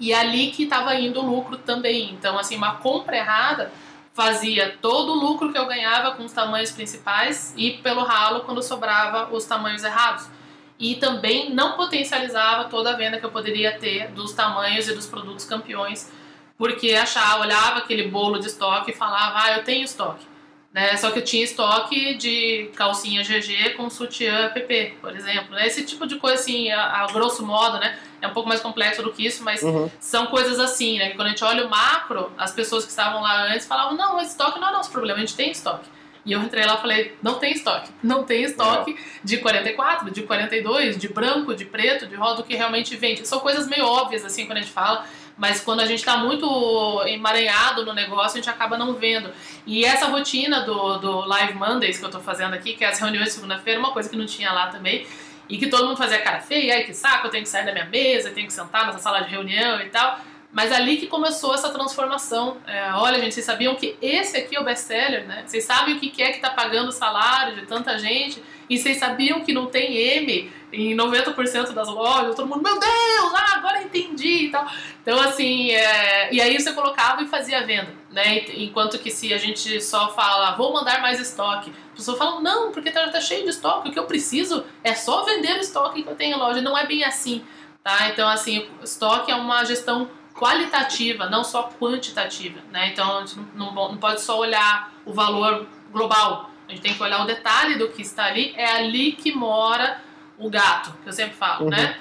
E é ali que estava indo o lucro também. Então, assim, uma compra errada fazia todo o lucro que eu ganhava com os tamanhos principais e pelo ralo quando sobrava os tamanhos errados. E também não potencializava toda a venda que eu poderia ter dos tamanhos e dos produtos campeões, porque achava, olhava aquele bolo de estoque e falava, ah, eu tenho estoque. Né? Só que eu tinha estoque de calcinha GG com sutiã PP, por exemplo. Né? Esse tipo de coisa, assim, a, a, grosso modo, né? É um pouco mais complexo do que isso, mas uhum. são coisas assim, né? Que quando a gente olha o macro, as pessoas que estavam lá antes falavam, não, esse estoque não é nosso problema, a gente tem estoque. E eu entrei lá e falei, não tem estoque. Não tem estoque de 44, de 42, de branco, de preto, de rosa, do que realmente vende. São coisas meio óbvias, assim, quando a gente fala, Mas quando a gente está muito emaranhado no negócio, a gente acaba não vendo. E essa rotina do, do Live Mondays que eu estou fazendo aqui, que é as reuniões de segunda-feira, uma coisa que não tinha lá também, e que todo mundo fazia cara feia, ai que saco, eu tenho que sair da minha mesa, tenho que sentar nessa sala de reunião e tal. Mas ali que começou essa transformação. É, olha, gente, vocês sabiam que esse aqui é o best-seller, né? Vocês sabem o que é que está pagando o salário de tanta gente? E vocês sabiam que não tem M em 90% das lojas? Todo mundo, meu Deus, ah, agora entendi e tal. Então, assim, é... e aí você colocava e fazia a venda, né? Enquanto que se a gente só fala, vou mandar mais estoque, a pessoa fala, não, porque tá, tá cheio de estoque, o que eu preciso é só vender o estoque que eu tenho em loja. Não é bem assim, tá? Então, assim, estoque é uma gestão qualitativa, não só quantitativa, né? Então a gente não, não, não, pode só olhar o valor global, a gente tem que olhar o detalhe do que está ali, é ali que mora o gato, que eu sempre falo, uhum. né?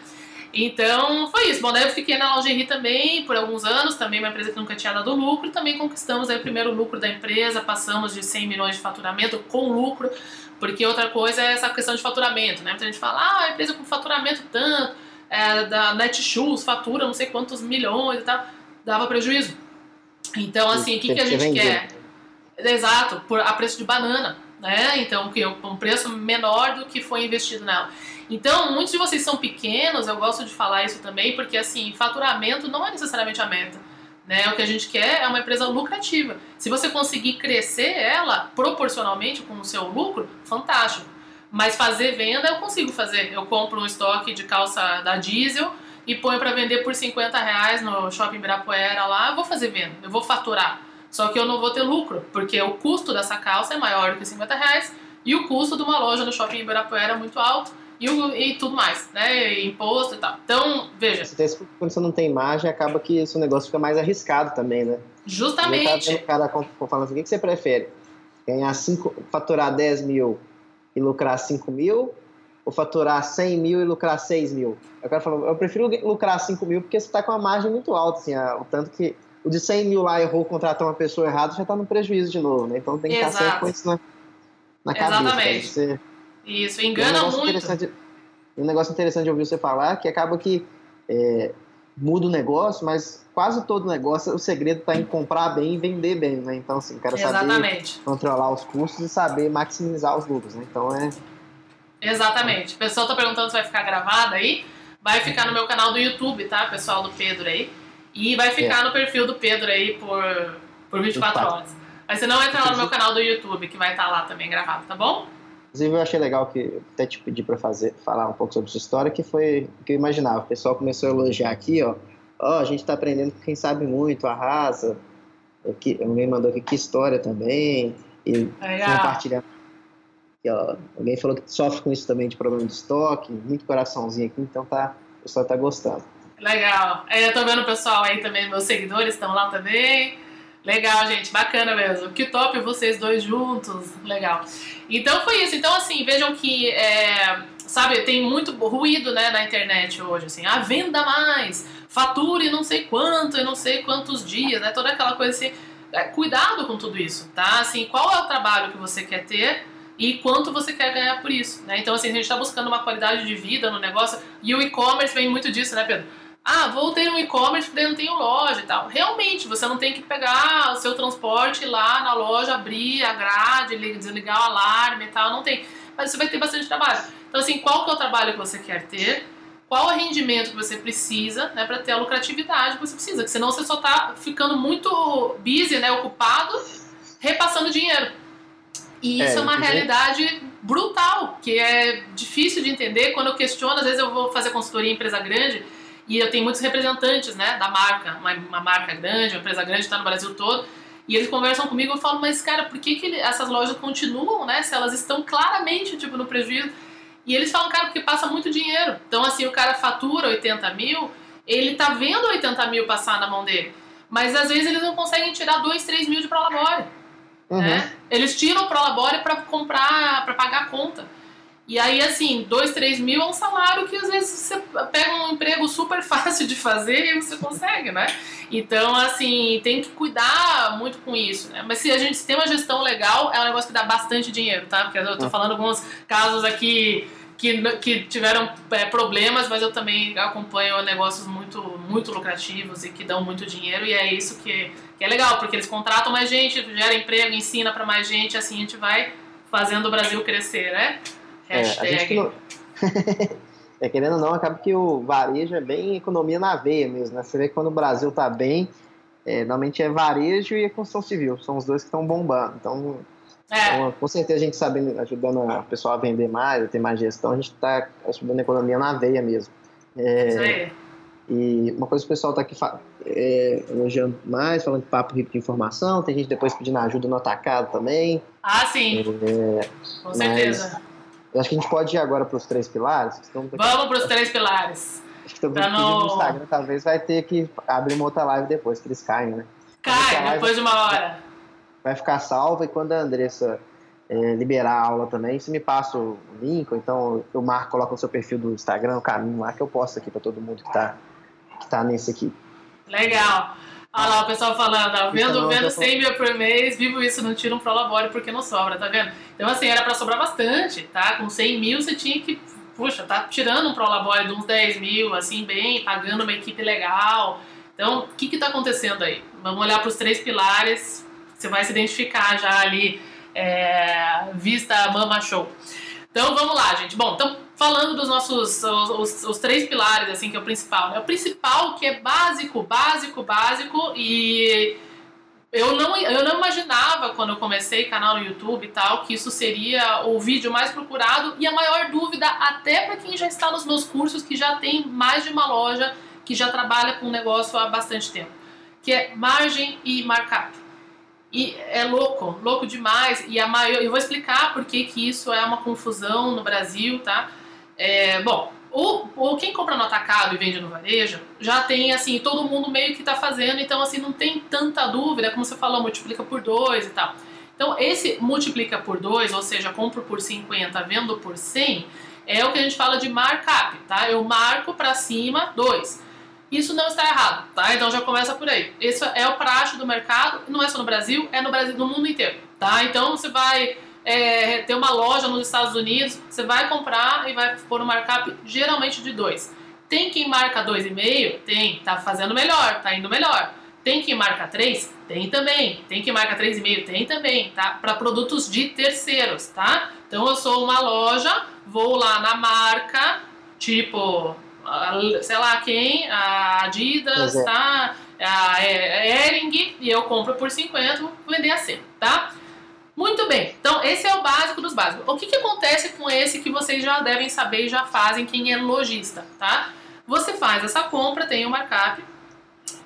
Então foi isso. Bom, daí eu fiquei na lingerie também por alguns anos, também uma empresa que nunca tinha dado lucro, e também conquistamos aí o primeiro lucro da empresa, passamos de 100 milhões de faturamento com lucro, porque outra coisa é essa questão de faturamento, né? Muita gente fala, ah, a empresa com faturamento tanto, é, da Netshoes fatura não sei quantos milhões e tal, dava prejuízo. Então, assim, o que, que a gente quer? Exato, por, a preço de banana, né? Então, que um preço menor do que foi investido nela. Então, muitos de vocês são pequenos, eu gosto de falar isso também, porque assim, faturamento não é necessariamente a meta. Né? O que a gente quer é uma empresa lucrativa. Se você conseguir crescer ela proporcionalmente com o seu lucro, fantástico. Mas fazer venda eu consigo fazer. Eu compro um estoque de calça da diesel e ponho para vender por 50 reais no shopping Ibirapuera lá, eu vou fazer venda, eu vou faturar. Só que eu não vou ter lucro, porque o custo dessa calça é maior do que 50 reais e o custo de uma loja no shopping Ibirapuera é muito alto e, o, e tudo mais, né? E imposto e tal. Então, veja. Quando você não tem margem, acaba que esse negócio fica mais arriscado também, né? Justamente. O cara falando assim, o que você prefere? Ganhar cinco, faturar 10 mil e lucrar 5 mil, ou faturar 100 mil e lucrar 6 mil. Eu, quero falar, eu prefiro lucrar 5 mil porque você está com uma margem muito alta, assim, o tanto que o de 100 mil lá errou contratar uma pessoa errada já está no prejuízo de novo, né? Então tem que Exato. estar sempre com isso na, na cabeça. Exatamente. Você... Isso, engana um muito. Um negócio interessante de ouvir você falar que acaba que é, muda o negócio, mas quase todo negócio, o segredo está em comprar bem e vender bem, né? Então, assim, o cara Exatamente. saber controlar os custos e saber maximizar os lucros, né? Então, é... Exatamente. O pessoal está perguntando se vai ficar gravada aí. Vai ficar no meu canal do YouTube, tá? Pessoal do Pedro aí. E vai ficar é. no perfil do Pedro aí por, por 24 horas. Mas você não entra lá no meu canal do YouTube, que vai estar tá lá também gravado, tá bom? Inclusive, eu achei legal que até te pedi para fazer, falar um pouco sobre sua história, que foi o que eu imaginava. O pessoal começou a elogiar aqui, ó ó, oh, a gente está aprendendo com quem sabe muito, arrasa. Aqui, alguém mandou aqui que história também. E compartilhando. Aqui, ó, alguém falou que sofre com isso também de problema de estoque, muito coraçãozinho aqui, então tá, o pessoal tá gostando. Legal. Eu tô vendo o pessoal aí também, meus seguidores estão lá também. Legal, gente, bacana mesmo. Que top vocês dois juntos. Legal. Então foi isso. Então, assim, vejam que, é, sabe, tem muito ruído né, na internet hoje, assim, ah, venda mais fature não sei quanto, e não sei quantos dias, né? Toda aquela coisa assim. É, cuidado com tudo isso, tá? Assim, qual é o trabalho que você quer ter e quanto você quer ganhar por isso, né? Então, assim, a gente está buscando uma qualidade de vida no negócio e o e-commerce vem muito disso, né, Pedro? Ah, vou ter um e-commerce porque não tenho loja e tal. Realmente, você não tem que pegar o seu transporte lá na loja, abrir a grade, desligar o alarme e tal, não tem. Mas você vai ter bastante trabalho. Então, assim, qual que é o trabalho que você quer ter? qual é o rendimento que você precisa né, para ter a lucratividade que você precisa, que senão você só está ficando muito busy, né, ocupado, repassando dinheiro. E isso é, é uma realidade brutal, que é difícil de entender. Quando eu questiono, às vezes eu vou fazer consultoria em empresa grande e eu tenho muitos representantes né, da marca, uma, uma marca grande, uma empresa grande está no Brasil todo, e eles conversam comigo e eu falo, mas cara, por que, que essas lojas continuam, né, se elas estão claramente tipo, no prejuízo? E eles falam, cara, porque passa muito dinheiro. Então, assim, o cara fatura 80 mil, ele tá vendo 80 mil passar na mão dele. Mas às vezes eles não conseguem tirar 2, 3 mil de Prolabore. Uhum. Né? Eles tiram o Prolabore para comprar, para pagar a conta. E aí, assim, 2, 3 mil é um salário que às vezes você pega um emprego super fácil de fazer e você consegue, né? Então, assim, tem que cuidar muito com isso, né? Mas se a gente tem uma gestão legal, é um negócio que dá bastante dinheiro, tá? Porque eu tô uhum. falando alguns casos aqui que, que tiveram é, problemas, mas eu também acompanho negócios muito, muito lucrativos e que dão muito dinheiro, e é isso que, que é legal, porque eles contratam mais gente, gera emprego, ensina para mais gente, assim a gente vai fazendo o Brasil crescer, né? Hashtag. É, é, querendo ou não, acaba que o varejo é bem economia na veia mesmo, né? Você vê que quando o Brasil tá bem, é, normalmente é varejo e a construção civil, são os dois que estão bombando. Então, é. então, com certeza a gente sabe ajudando o pessoal a vender mais, a ter mais gestão, a gente está ajudando a economia na veia mesmo. É, Isso aí. E uma coisa que o pessoal está aqui é, elogiando mais, falando de papo rico de informação, tem gente depois pedindo ajuda no atacado também. Ah, sim. É, Com certeza. Eu acho que a gente pode ir agora para os três pilares. Vamos para os três pilares. Acho que estamos no... no Instagram, talvez vai ter que abrir uma outra live depois, que eles caem, né? Cai, depois de uma hora. Vai ficar salva e quando a Andressa é, liberar a aula também, você me passa o link, ou então eu marco, coloco no seu perfil do Instagram, o caminho lá, que eu posto aqui para todo mundo que está que tá nesse aqui. Legal. Olha lá o pessoal falando, ó, vendo, vendo 100 mil por mês, vivo isso, não tiro um prolabore porque não sobra, tá vendo? Então assim, era para sobrar bastante, tá? Com 100 mil você tinha que, puxa, tá tirando um prolabore de uns 10 mil, assim, bem, pagando uma equipe legal. Então, o que que tá acontecendo aí? Vamos olhar para os três pilares, você vai se identificar já ali, é, vista Mama Show. Então, vamos lá, gente. Bom, então falando dos nossos os, os, os, três pilares, assim, que é o principal. Né? O principal que é básico, básico, básico e eu não, eu não imaginava quando eu comecei canal no YouTube e tal que isso seria o vídeo mais procurado e a maior dúvida até para quem já está nos meus cursos que já tem mais de uma loja que já trabalha com o negócio há bastante tempo, que é margem e markup. E é louco, louco demais. E a maior, eu vou explicar por que, que isso é uma confusão no Brasil, tá? É, bom, o, o, quem compra no atacado e vende no varejo já tem assim, todo mundo meio que está fazendo, então assim, não tem tanta dúvida, como você falou, multiplica por 2 e tal. Então, esse multiplica por 2, ou seja, compro por 50, vendo por 100, é o que a gente fala de markup, tá? Eu marco para cima 2. Isso não está errado, tá? Então já começa por aí. Isso é o praxe do mercado, não é só no Brasil, é no Brasil, no mundo inteiro, tá? Então você vai é, ter uma loja nos Estados Unidos, você vai comprar e vai pôr um markup geralmente de 2. Tem quem marca 2,5? Tem, tá fazendo melhor, tá indo melhor. Tem quem marca 3? Tem também. Tem quem marca 3,5? Tem também, tá? Para produtos de terceiros, tá? Então eu sou uma loja, vou lá na marca, tipo, sei lá quem, a Adidas, é. tá? A Ering, e eu compro por 50, vou vender a 100, tá? Muito bem, então esse é o básico dos básicos. O que, que acontece com esse que vocês já devem saber e já fazem, quem é lojista, tá? Você faz essa compra, tem o markup,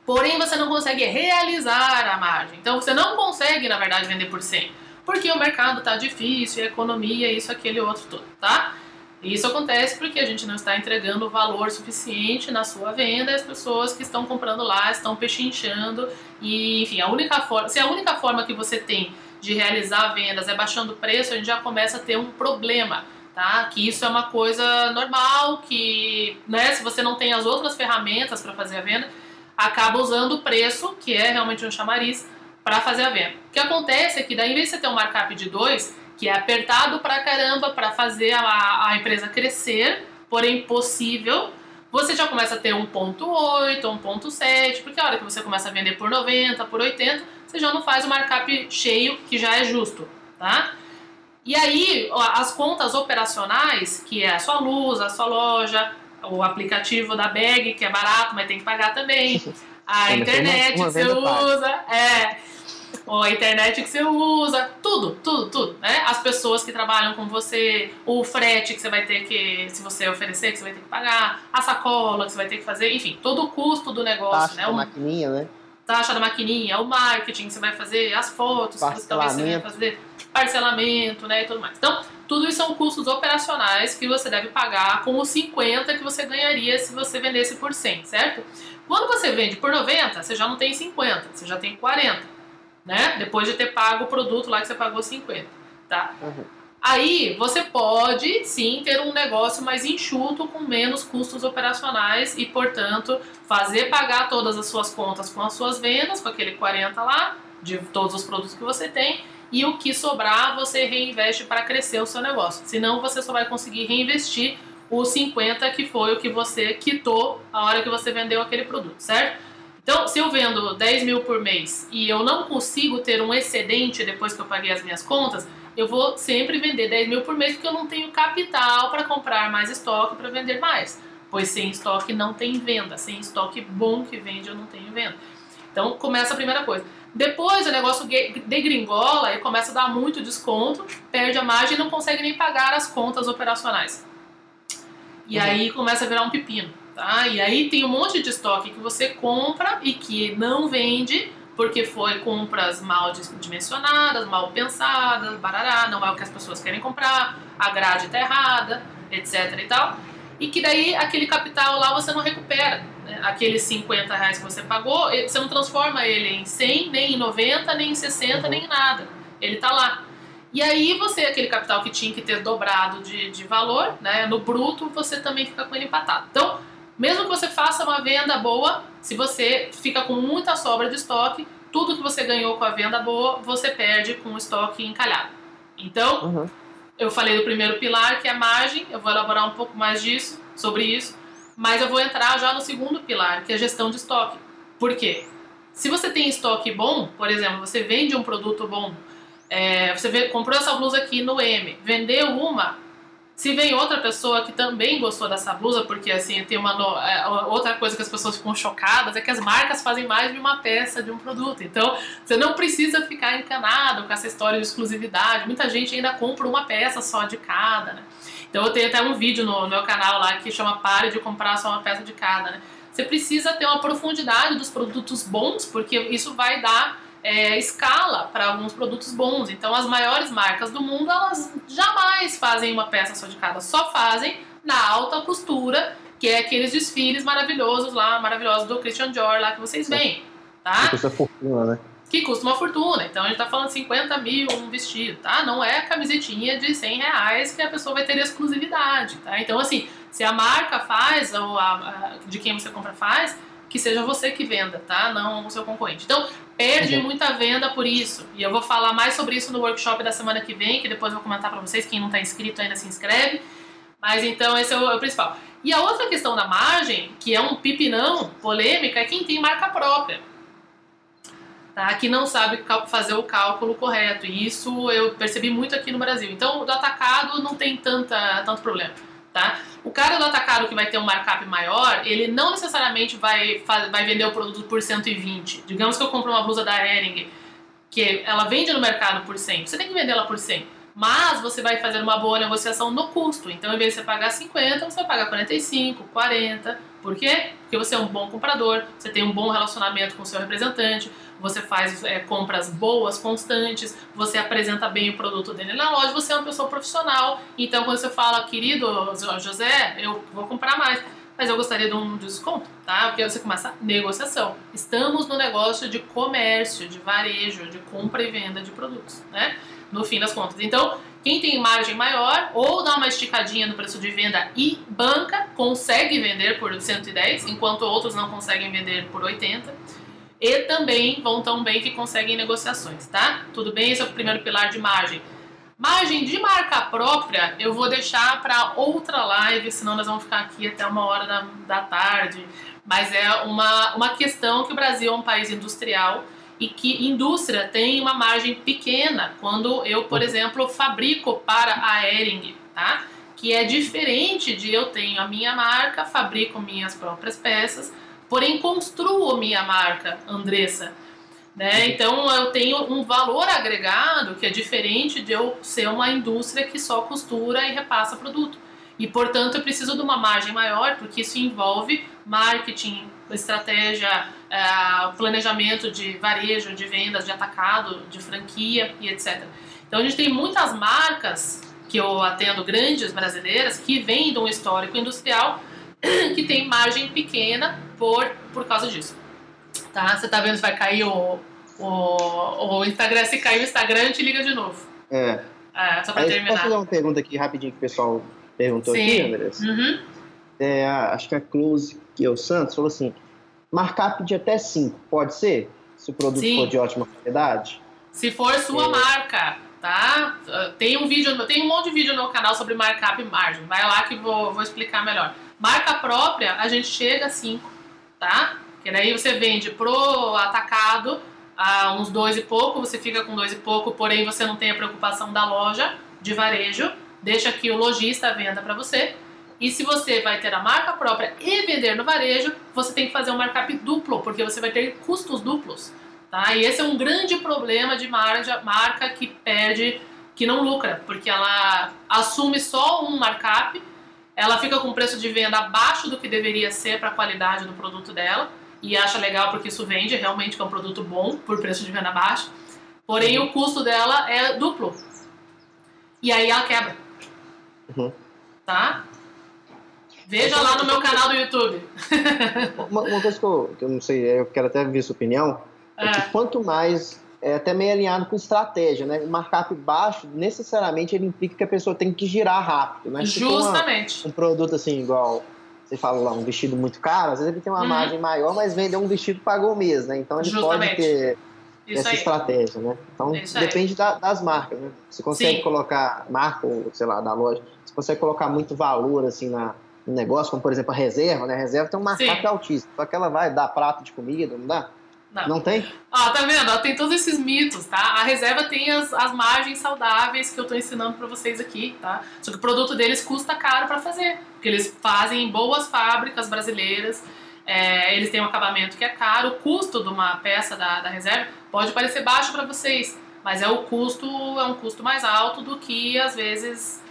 porém você não consegue realizar a margem. Então você não consegue, na verdade, vender por 100, porque o mercado tá difícil, a economia, isso, aquele outro todo, tá? Isso acontece porque a gente não está entregando valor suficiente na sua venda as pessoas que estão comprando lá estão pechinchando e, enfim, a única forma, se a única forma que você tem de realizar vendas é baixando o preço, a gente já começa a ter um problema, tá? Que isso é uma coisa normal, que, né, se você não tem as outras ferramentas para fazer a venda, acaba usando o preço, que é realmente um chamariz, para fazer a venda. O que acontece é que daí, em você ter um markup de 2, que é apertado pra caramba para fazer a, a empresa crescer, porém possível, você já começa a ter 1.8, 1.7, porque a hora que você começa a vender por 90, por 80, você já não faz o markup cheio, que já é justo, tá? E aí, as contas operacionais, que é a sua luz, a sua loja, o aplicativo da bag, que é barato, mas tem que pagar também, a internet que você usa, é, a internet que você usa, tudo, tudo, tudo, né? As pessoas que trabalham com você, o frete que você vai ter que, se você oferecer, que você vai ter que pagar, a sacola que você vai ter que fazer, enfim, todo o custo do negócio, Taxa né? maquininha, né? taxa da maquininha, o marketing que você vai fazer, as fotos que você talvez você vai fazer, parcelamento, né, e tudo mais. Então, tudo isso são custos operacionais que você deve pagar com os 50 que você ganharia se você vendesse por 100, certo? Quando você vende por 90, você já não tem 50, você já tem 40, né? Depois de ter pago o produto lá que você pagou 50, tá? Uhum. Aí você pode sim ter um negócio mais enxuto com menos custos operacionais e, portanto, fazer pagar todas as suas contas com as suas vendas, com aquele 40 lá, de todos os produtos que você tem, e o que sobrar você reinveste para crescer o seu negócio. Senão você só vai conseguir reinvestir os 50 que foi o que você quitou a hora que você vendeu aquele produto, certo? Então, se eu vendo 10 mil por mês e eu não consigo ter um excedente depois que eu paguei as minhas contas, eu vou sempre vender 10 mil por mês porque eu não tenho capital para comprar mais estoque para vender mais. Pois sem estoque não tem venda, sem estoque bom que vende eu não tenho venda. Então começa a primeira coisa. Depois o negócio degringola e começa a dar muito desconto, perde a margem e não consegue nem pagar as contas operacionais. E uhum. aí começa a virar um pepino, tá? E aí tem um monte de estoque que você compra e que não vende porque foi compras mal dimensionadas, mal pensadas, barará, não é o que as pessoas querem comprar, a grade está errada, etc e tal. E que daí aquele capital lá você não recupera. Né? Aqueles 50 reais que você pagou, você não transforma ele em 100, nem em 90, nem em 60, nem em nada. Ele está lá. E aí você, aquele capital que tinha que ter dobrado de, de valor, né, no bruto, você também fica com ele empatado. Então, mesmo que você faça uma venda boa, se você fica com muita sobra de estoque, tudo que você ganhou com a venda boa, você perde com o estoque encalhado. Então, uhum. eu falei do primeiro pilar, que é a margem, eu vou elaborar um pouco mais disso, sobre isso, mas eu vou entrar já no segundo pilar, que é a gestão de estoque. Por quê? Se você tem estoque bom, por exemplo, você vende um produto bom, é, você vê, comprou essa blusa aqui no M, vendeu uma, se vem outra pessoa que também gostou dessa blusa, porque assim, tem uma no... É, outra coisa que as pessoas ficam chocadas é que as marcas fazem mais de uma peça de um produto. Então, você não precisa ficar encanado com essa história de exclusividade. Muita gente ainda compra uma peça só de cada, né? Então, eu tenho até um vídeo no, no meu canal lá que chama Pare de comprar só uma peça de cada, né? Você precisa ter uma profundidade dos produtos bons, porque isso vai dar é, escala para alguns produtos bons. Então, as maiores marcas do mundo, elas jamais fazem uma peça só de cada, só fazem na alta costura, que é aqueles desfiles maravilhosos lá, maravilhosos do Christian Dior lá que vocês veem, tá? Que custa fortuna, né? Que custa uma fortuna. Então, a gente tá falando 50 mil um vestido, tá? Não é a camisetinha de 100 reais que a pessoa vai ter exclusividade, tá? Então, assim, se a marca faz, ou a, a de quem você compra faz, que seja você que venda, tá? Não o seu concorrente. Então, perde uhum. muita venda por isso. E eu vou falar mais sobre isso no workshop da semana que vem, que depois eu vou comentar para vocês. Quem não está inscrito ainda se inscreve. Mas então esse é o, é o, principal. E a outra questão da margem, que é um pipinão polêmica, é quem tem marca própria. Tá? Que não sabe fazer o cálculo correto. E isso eu percebi muito aqui no Brasil. Então, do atacado não tem tanta, tanto problema tá? O cara do atacado que vai ter um markup maior, ele não necessariamente vai, vai vender o produto por 120. Digamos que eu compro uma blusa da Hering, que ela vende no mercado por 100. Você tem que vender ela por 100. Mas você vai fazer uma boa negociação no custo. Então, em vez de você pagar 50, você vai pagar 45, 40. Por quê? Porque você é um bom comprador, você tem um bom relacionamento com o seu representante, você faz é, compras boas, constantes, você apresenta bem o produto dele na loja, você é uma pessoa profissional. Então, quando você fala, querido José, eu vou comprar mais, mas eu gostaria de um desconto, tá? Porque você começa a negociação. Estamos no negócio de comércio, de varejo, de compra e venda de produtos, né? No fim das contas. Então, quem tem margem maior ou dá uma esticadinha no preço de venda e banca, consegue vender por 110, enquanto outros não conseguem vender por 80 e também vão tão bem que conseguem negociações, tá? Tudo bem? Esse é o primeiro pilar de margem. Margem de marca própria eu vou deixar para outra live, senão nós vamos ficar aqui até uma hora da, da tarde. Mas é uma, uma questão que o Brasil é um país industrial e que indústria tem uma margem pequena quando eu, por exemplo, fabrico para a Ering, tá? Que é diferente de eu tenho a minha marca, fabrico minhas próprias peças, porém construo minha marca, Andressa. Né? Então eu tenho um valor agregado que é diferente de eu ser uma indústria que só costura e repassa produto. E portanto eu preciso de uma margem maior, porque isso envolve marketing, estratégia, é, planejamento de varejo, de vendas, de atacado, de franquia e etc. Então a gente tem muitas marcas que eu atendo grandes brasileiras que vêm de um histórico industrial que tem margem pequena por, por causa disso. Tá? Você tá vendo se vai cair o, o, o Instagram. Se cair o Instagram, te liga de novo. É. é só pra Aí, terminar. Posso fazer uma pergunta aqui rapidinho que o pessoal perguntou Sim. aqui, Andressa? Uhum. É, acho que a Close, que é o Santos, falou assim: markup de até 5, pode ser? Se o produto Sim. for de ótima qualidade? Se for sua é. marca, tá? Tem um vídeo, tem um monte de vídeo no canal sobre markup e margem. Vai lá que vou, vou explicar melhor. Marca própria, a gente chega a 5, tá? Que daí você vende pro atacado a uns dois e pouco, você fica com dois e pouco, porém você não tem a preocupação da loja de varejo, deixa que o lojista venda para você. E se você vai ter a marca própria e vender no varejo, você tem que fazer um markup duplo, porque você vai ter custos duplos. Tá? E esse é um grande problema de marca, marca que perde, que não lucra, porque ela assume só um markup, ela fica com preço de venda abaixo do que deveria ser para a qualidade do produto dela, e acha legal porque isso vende realmente que é um produto bom por preço de venda baixo, porém o custo dela é duplo. E aí ela quebra. Uhum. Tá? Veja lá no meu canal do YouTube. uma, uma, coisa que eu, que eu não sei, eu quero até ver sua opinião. É. é que quanto mais é até meio alinhado com estratégia, né? O markup baixo, necessariamente, ele implica que a pessoa tem que girar rápido, né? Justamente. Uma, um produto assim, igual você fala lá, um vestido muito caro, às vezes ele tem uma uhum. margem maior, mas vender um vestido pagou mesmo, né? Então ele Justamente. pode ter Isso essa aí. estratégia, né? Então depende da, das marcas, né? Você consegue Sim. colocar, marca, ou sei lá, da loja, você consegue colocar muito valor, assim, na, no negócio, como por exemplo a reserva, né? A reserva tem um markup altíssimo, só que ela vai dar prato de comida, não dá? Não. não tem? Ah, tá vendo? tem todos esses mitos, tá? A reserva tem as, as margens saudáveis que eu tô ensinando para vocês aqui, tá? Só que o produto deles custa caro para fazer, porque eles fazem em boas fábricas brasileiras, é, eles têm um acabamento que é caro, o custo de uma peça da, da reserva pode parecer baixo para vocês, mas é o custo, é um custo mais alto do que às vezes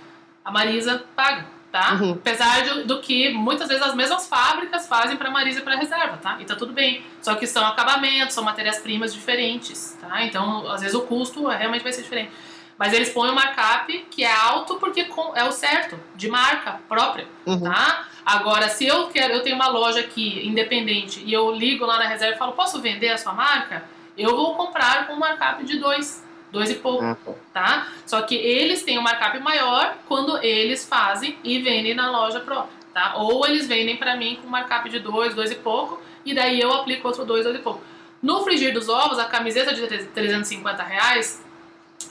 a Marisa paga tá? Uhum. Apesar de, do que muitas vezes as mesmas fábricas fazem para Marisa e para reserva, tá? E tá tudo bem. Só que são acabamentos, são matérias-primas diferentes, tá? Então, às vezes o custo realmente vai ser diferente. Mas eles põem um markup que é alto porque é o certo, de marca própria, uhum. tá? Agora, se eu quero, eu tenho uma loja aqui independente e eu ligo lá na reserva e falo, posso vender a sua marca? Eu vou comprar com um markup de 2 dois e pouco, ah, tá. tá? Só que eles têm um markup maior quando eles fazem e vendem na loja própria, tá? Ou eles vendem para mim com markup de dois, dois e pouco, e daí eu aplico outro dois, dois e pouco. No frigir dos ovos, a camiseta de 350 reais,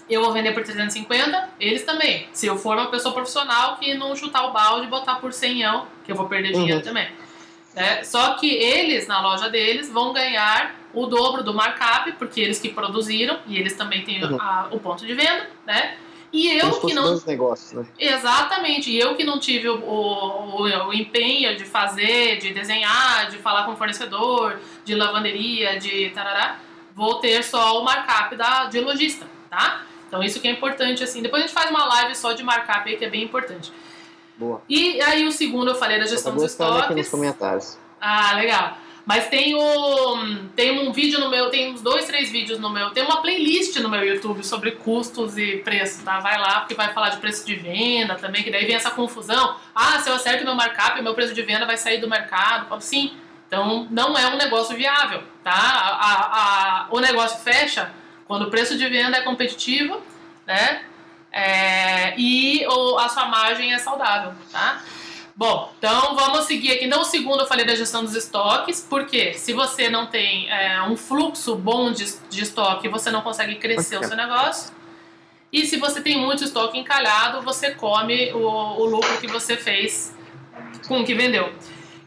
eu vou vender por 350, eles também. Se eu for uma pessoa profissional que não chutar o balde e botar por 100, que eu vou perder dinheiro uhum. também. É, só que eles, na loja deles, vão ganhar o dobro do markup, porque eles que produziram e eles também têm uhum. a, o ponto de venda, né? E eu que não. negócios, né? Exatamente. E eu que não tive o, o, o, empenho de fazer, de desenhar, de falar com o fornecedor, de lavanderia, de tarará, vou ter só o markup da, de lojista, tá? Então isso que é importante, assim. Depois a gente faz uma live só de markup aí, que é bem importante. Boa. E aí o segundo eu falei da gestão dos estoques. aqui nos comentários. Ah, legal. Mas tem um, tem um vídeo no meu, tem uns dois, três vídeos no meu, tem uma playlist no meu YouTube sobre custos e preços, tá? Vai lá, porque vai falar de preço de venda também, que daí vem essa confusão. Ah, se eu acerto meu markup, meu preço de venda vai sair do mercado. Sim, então não é um negócio viável, tá? A, a, o negócio fecha quando o preço de venda é competitivo, né? É, e a sua margem é saudável, tá? Bom, então vamos seguir aqui. Então, o segundo eu falei da gestão dos estoques, porque se você não tem é, um fluxo bom de, de estoque, você não consegue crescer o seu negócio. E se você tem muito estoque encalhado, você come o, o lucro que você fez com o que vendeu.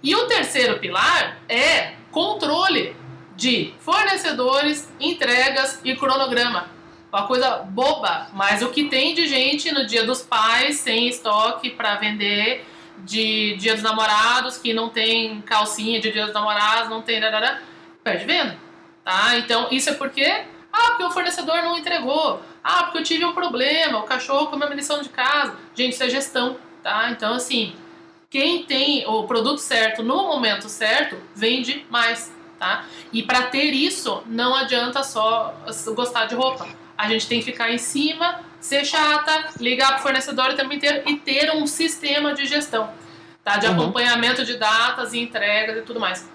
E o terceiro pilar é controle de fornecedores, entregas e cronograma. Uma coisa boba, mas o que tem de gente no dia dos pais sem estoque para vender de Dia dos Namorados, que não tem calcinha de Dia dos Namorados, não tem. Darará, perde venda. Tá? Então, isso é porque. Ah, porque o fornecedor não entregou. Ah, porque eu tive um problema, o cachorro comeu a lição de casa. Gente, isso é gestão, tá? Então, assim, quem tem o produto certo no momento certo, vende mais, tá? E para ter isso, não adianta só gostar de roupa. A gente tem que ficar em cima ser chata, ligar para o fornecedor o tempo inteiro e ter um sistema de gestão, tá? De uhum. acompanhamento de datas e entregas e tudo mais.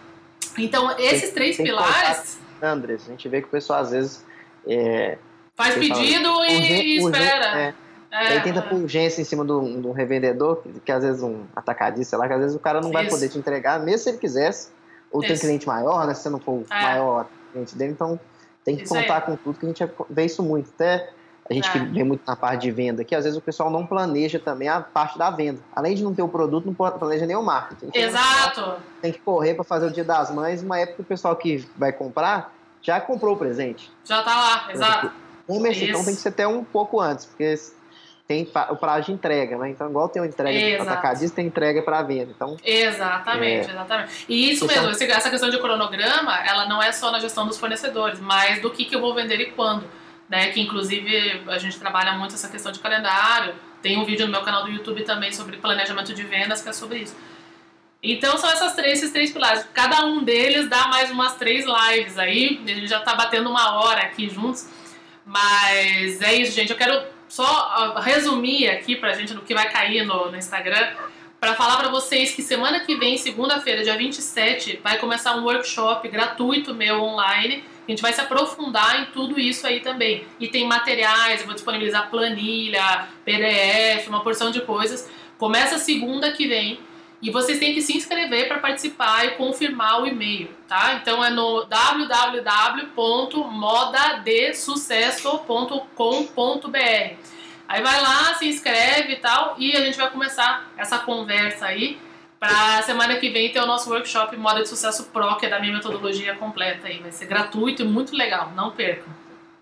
Então, esses três tem pilares. Andrés, a gente vê que o pessoal às vezes. É, faz pedido fala, e, urgen, espera. É. É, aí tenta por urgência em cima do, do revendedor, que, que, às vezes um atacadista, sei lá, que às vezes o cara não vai Isso. poder te entregar, mesmo se ele quisesse, ou Isso. tem cliente maior, né? Se você não for o é. maior cliente dele, então tem que isso contar com tudo, que a gente vê isso muito. Até a gente é. que vê muito na parte de venda aqui, às vezes o pessoal não planeja também a parte da venda. Além de não ter o produto, não planeja nem o marketing. Então, Exato. Tem que correr para fazer o Dia das Mães, uma época que o pessoal que vai comprar já comprou o presente. Já tá lá, exato. Um mês, então tem que ser até um pouco antes, porque tem o prazo de entrega, né? Então, igual tem uma entrega para atacadista, tem entrega para venda. Então, exatamente, é... exatamente. E isso mesmo, essa questão de cronograma, ela não é só na gestão dos fornecedores, mas do que, que eu vou vender e quando. Né? Que inclusive a gente trabalha muito essa questão de calendário. Tem um vídeo no meu canal do YouTube também sobre planejamento de vendas, que é sobre isso. Então são essas três, esses três pilares. Cada um deles dá mais umas três lives aí. A gente já tá batendo uma hora aqui juntos. Mas é isso, gente. Eu quero só resumir aqui pra gente no que vai cair no, no Instagram, para falar para vocês que semana que vem, segunda-feira, dia 27, vai começar um workshop gratuito meu online. A gente vai se aprofundar em tudo isso aí também. E tem materiais, eu vou disponibilizar planilha, PDF, uma porção de coisas. Começa segunda que vem. E vocês têm que se inscrever para participar e confirmar o e-mail, tá? Então é no www.modadesucesso.com.br. Aí vai lá, se inscreve e tal, e a gente vai começar essa conversa aí para semana que vem ter o nosso workshop Moda de Sucesso Pro, que é da minha metodologia completa aí. Vai ser gratuito e muito legal, não percam.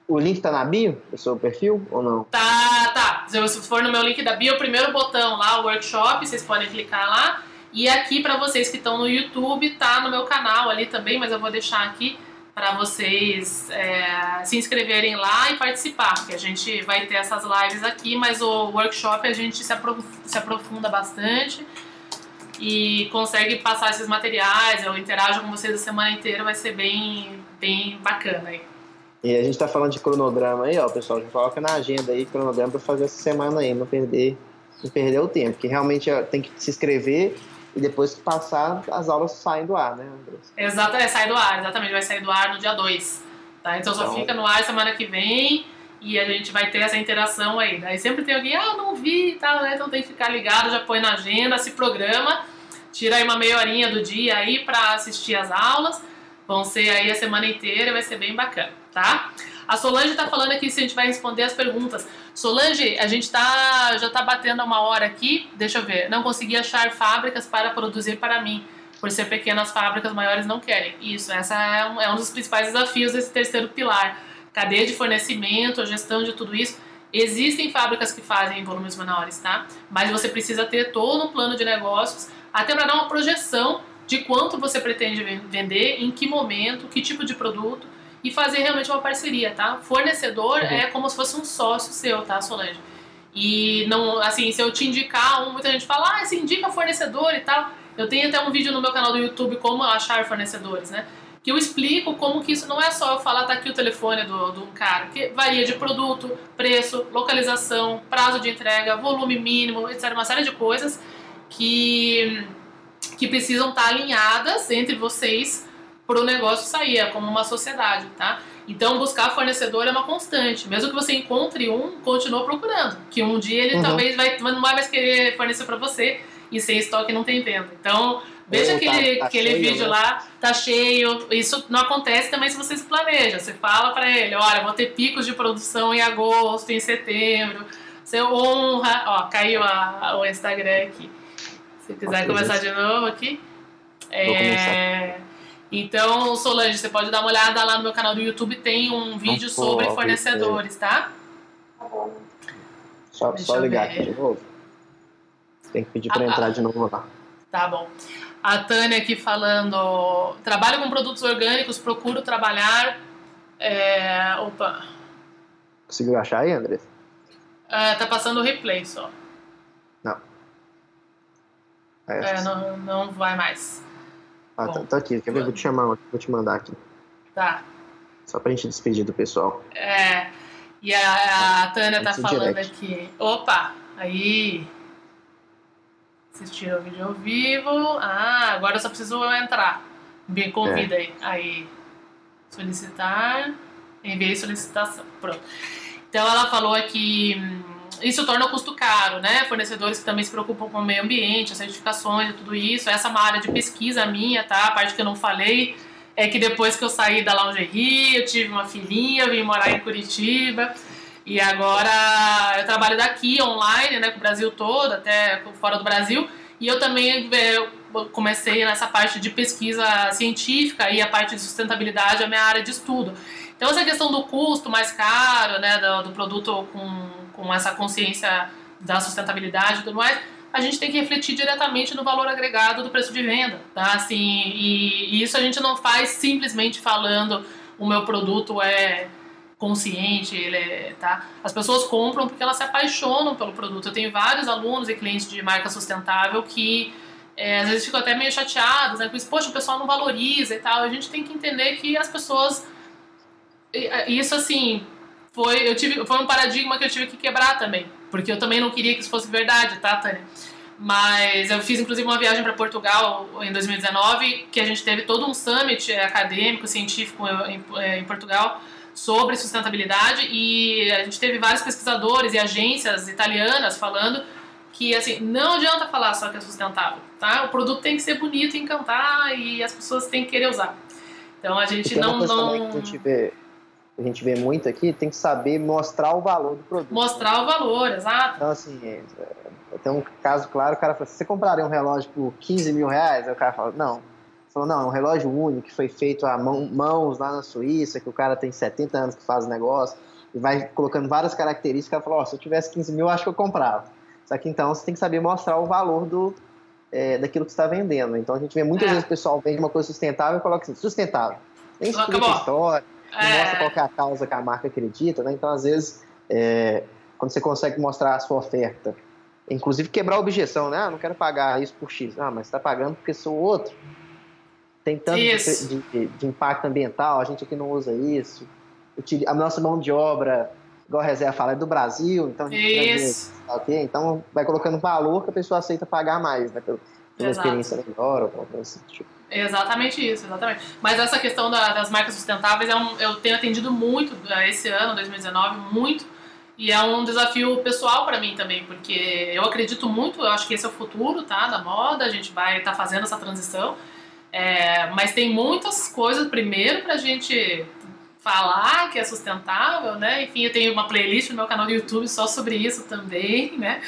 O link tá na bio do seu perfil ou não? Tá, tá. Se for no meu link da bio, o primeiro botão lá, o workshop, vocês podem clicar lá. E aqui para vocês que estão no YouTube, tá no meu canal ali também, mas eu vou deixar aqui para vocês é, se inscreverem lá e participar, porque a gente vai ter essas lives aqui, mas o workshop a gente se, se aprofunda bastante e consegue passar esses materiais, eu interajo com vocês a semana inteira, vai ser bem, bem bacana aí. E a gente tá falando de cronograma aí, ó, pessoal, já coloca na agenda aí cronograma para fazer essa semana aí, não perder, não perder o tempo, que realmente tem que se inscrever e depois que passar, as aulas saem do ar, né, Andressa? Exato, é, sai do ar, exatamente, vai sair do ar no dia 2. Tá? Então, então, só fica no ar semana que vem e a gente vai ter essa interação aí. Daí sempre tem alguém, ah, não vi e tal, né? Então tem que ficar ligado, já põe na agenda, se programa, tira aí uma meia horinha do dia aí para assistir as aulas. Vão ser aí a semana inteira, vai ser bem bacana, tá? A Solange está falando aqui se a gente vai responder as perguntas. Solange, a gente tá, já está batendo uma hora aqui. Deixa eu ver. Não consegui achar fábricas para produzir para mim. Por ser pequenas fábricas, maiores não querem. Isso, essa é um, é um dos principais desafios desse terceiro pilar. Cadeia de fornecimento, gestão de tudo isso. Existem fábricas que fazem volumes menores, tá? Mas você precisa ter todo um plano de negócios, até para dar uma projeção de quanto você pretende vender, em que momento, que tipo de produto e fazer realmente uma parceria, tá? Fornecedor uhum. é como se fosse um sócio seu, tá, Solange? E não, assim, se eu te indicar muita gente fala, ah, se indica fornecedor e tal. Eu tenho até um vídeo no meu canal do YouTube como achar fornecedores, né? Que eu explico como que isso não é só eu falar, tá aqui o telefone do, do cara, que varia de produto, preço, localização, prazo de entrega, volume mínimo, etc. Uma série de coisas que, que precisam estar alinhadas entre vocês para o negócio sair, é como uma sociedade, tá? Então, buscar fornecedor é uma constante. Mesmo que você encontre um, continua procurando. Que um dia ele uhum. talvez vai, não vai mais querer fornecer para você e sem estoque não tem venda. Então, veja oh, aquele, tá, tá aquele cheio, vídeo né? lá, tá cheio. Isso não acontece também se você se planeja. Você fala para ele: olha, vou ter picos de produção em agosto, em setembro. Você honra. Ó, caiu a, o Instagram aqui. Se quiser começar de novo aqui. É. Então, Solange, você pode dar uma olhada lá no meu canal do YouTube, tem um vídeo sobre fornecedores, tá? Tá bom. Só, só ligar aqui de novo. Tem que pedir para ah, entrar de novo lá. Tá bom. A Tânia aqui falando: trabalho com produtos orgânicos, procuro trabalhar. É, opa. Conseguiu achar aí, André? É, tá passando o replay só. Não. É, não, não vai mais. Ah, tá, tá, aqui. Quer ver? Vou te chamar, vou te mandar aqui. Tá. Só pra gente despedir do pessoal. É. E a, a Tânia tá falando aqui. Opa! Aí. Assistir o vídeo ao vivo. Ah, agora eu só preciso entrar. Me convida é. aí. Aí. Solicitar. Enviei solicitação. Pronto. Então ela falou aqui. Hum, isso torna o custo caro, né? Fornecedores que também se preocupam com o meio ambiente, as certificações e tudo isso. Essa é uma área de pesquisa minha, tá? A parte que eu não falei é que depois que eu saí da lingerie, eu tive uma filhinha, vim morar em Curitiba. E agora eu trabalho daqui, online, né, com o Brasil todo, até fora do Brasil. E eu também é, comecei nessa parte de pesquisa científica e a parte de sustentabilidade é a minha área de estudo. Então essa questão do custo mais caro, né, do, do produto com, com essa consciência da sustentabilidade e tudo mais, a gente tem que refletir diretamente no valor agregado do preço de venda, tá? Assim, e, e isso a gente não faz simplesmente falando o meu produto é consciente, ele é, tá? As pessoas compram porque elas se apaixonam pelo produto. Eu tenho vários alunos e clientes de marca sustentável que é, às vezes ficam até meio chateados, né? Com isso, poxa, o pessoal não valoriza e tal. A gente tem que entender que as pessoas isso assim foi eu tive foi um paradigma que eu tive que quebrar também porque eu também não queria que isso fosse verdade, tá, Tânia? Mas eu fiz inclusive uma viagem para Portugal em 2019, que a gente teve todo um summit acadêmico, científico em, em Portugal sobre sustentabilidade e a gente teve vários pesquisadores e agências italianas falando que assim não adianta falar só que é sustentável, tá? O produto tem que ser bonito, encantar e as pessoas têm que querer usar. Então a gente não não a gente vê a gente vê muito aqui, tem que saber mostrar o valor do produto. Mostrar o valor, exato. Então, assim, é, tem um caso claro, o cara fala, você compraria um relógio por 15 mil reais? Aí o cara fala, não. Falou, não, é um relógio único que foi feito a mão, mãos lá na Suíça, que o cara tem 70 anos que faz o negócio, e vai colocando várias características, o cara falou, oh, se eu tivesse 15 mil, acho que eu comprava. Só que então você tem que saber mostrar o valor do, é, daquilo que você está vendendo. Então a gente vê muitas é. vezes o pessoal vende uma coisa sustentável e coloca assim, sustentável. Nem explica a história, é. mostra qual é a causa que a marca acredita, né? Então, às vezes, é, quando você consegue mostrar a sua oferta, inclusive quebrar a objeção, né? Ah, não quero pagar isso por X. Ah, mas está pagando porque sou outro. Tem tanto de, de, de, impacto ambiental, a gente aqui não usa isso. A nossa mão de obra, igual a reserva fala, é do Brasil, então a gente isso. okay? Então vai colocando valor que a pessoa aceita pagar mais, né? Pela, pela experiência melhor ou alguma coisa assim. Tipo. Exatamente isso, exatamente. Mas essa questão da, das marcas sustentáveis, é um, eu tenho atendido muito é, esse ano, 2019, muito. E é um desafio pessoal para mim também, porque eu acredito muito, eu acho que esse é o futuro, tá? Da moda, a gente vai estar tá fazendo essa transição. É, mas tem muitas coisas, primeiro, para a gente falar que é sustentável, né? Enfim, eu tenho uma playlist no meu canal do YouTube só sobre isso também, né?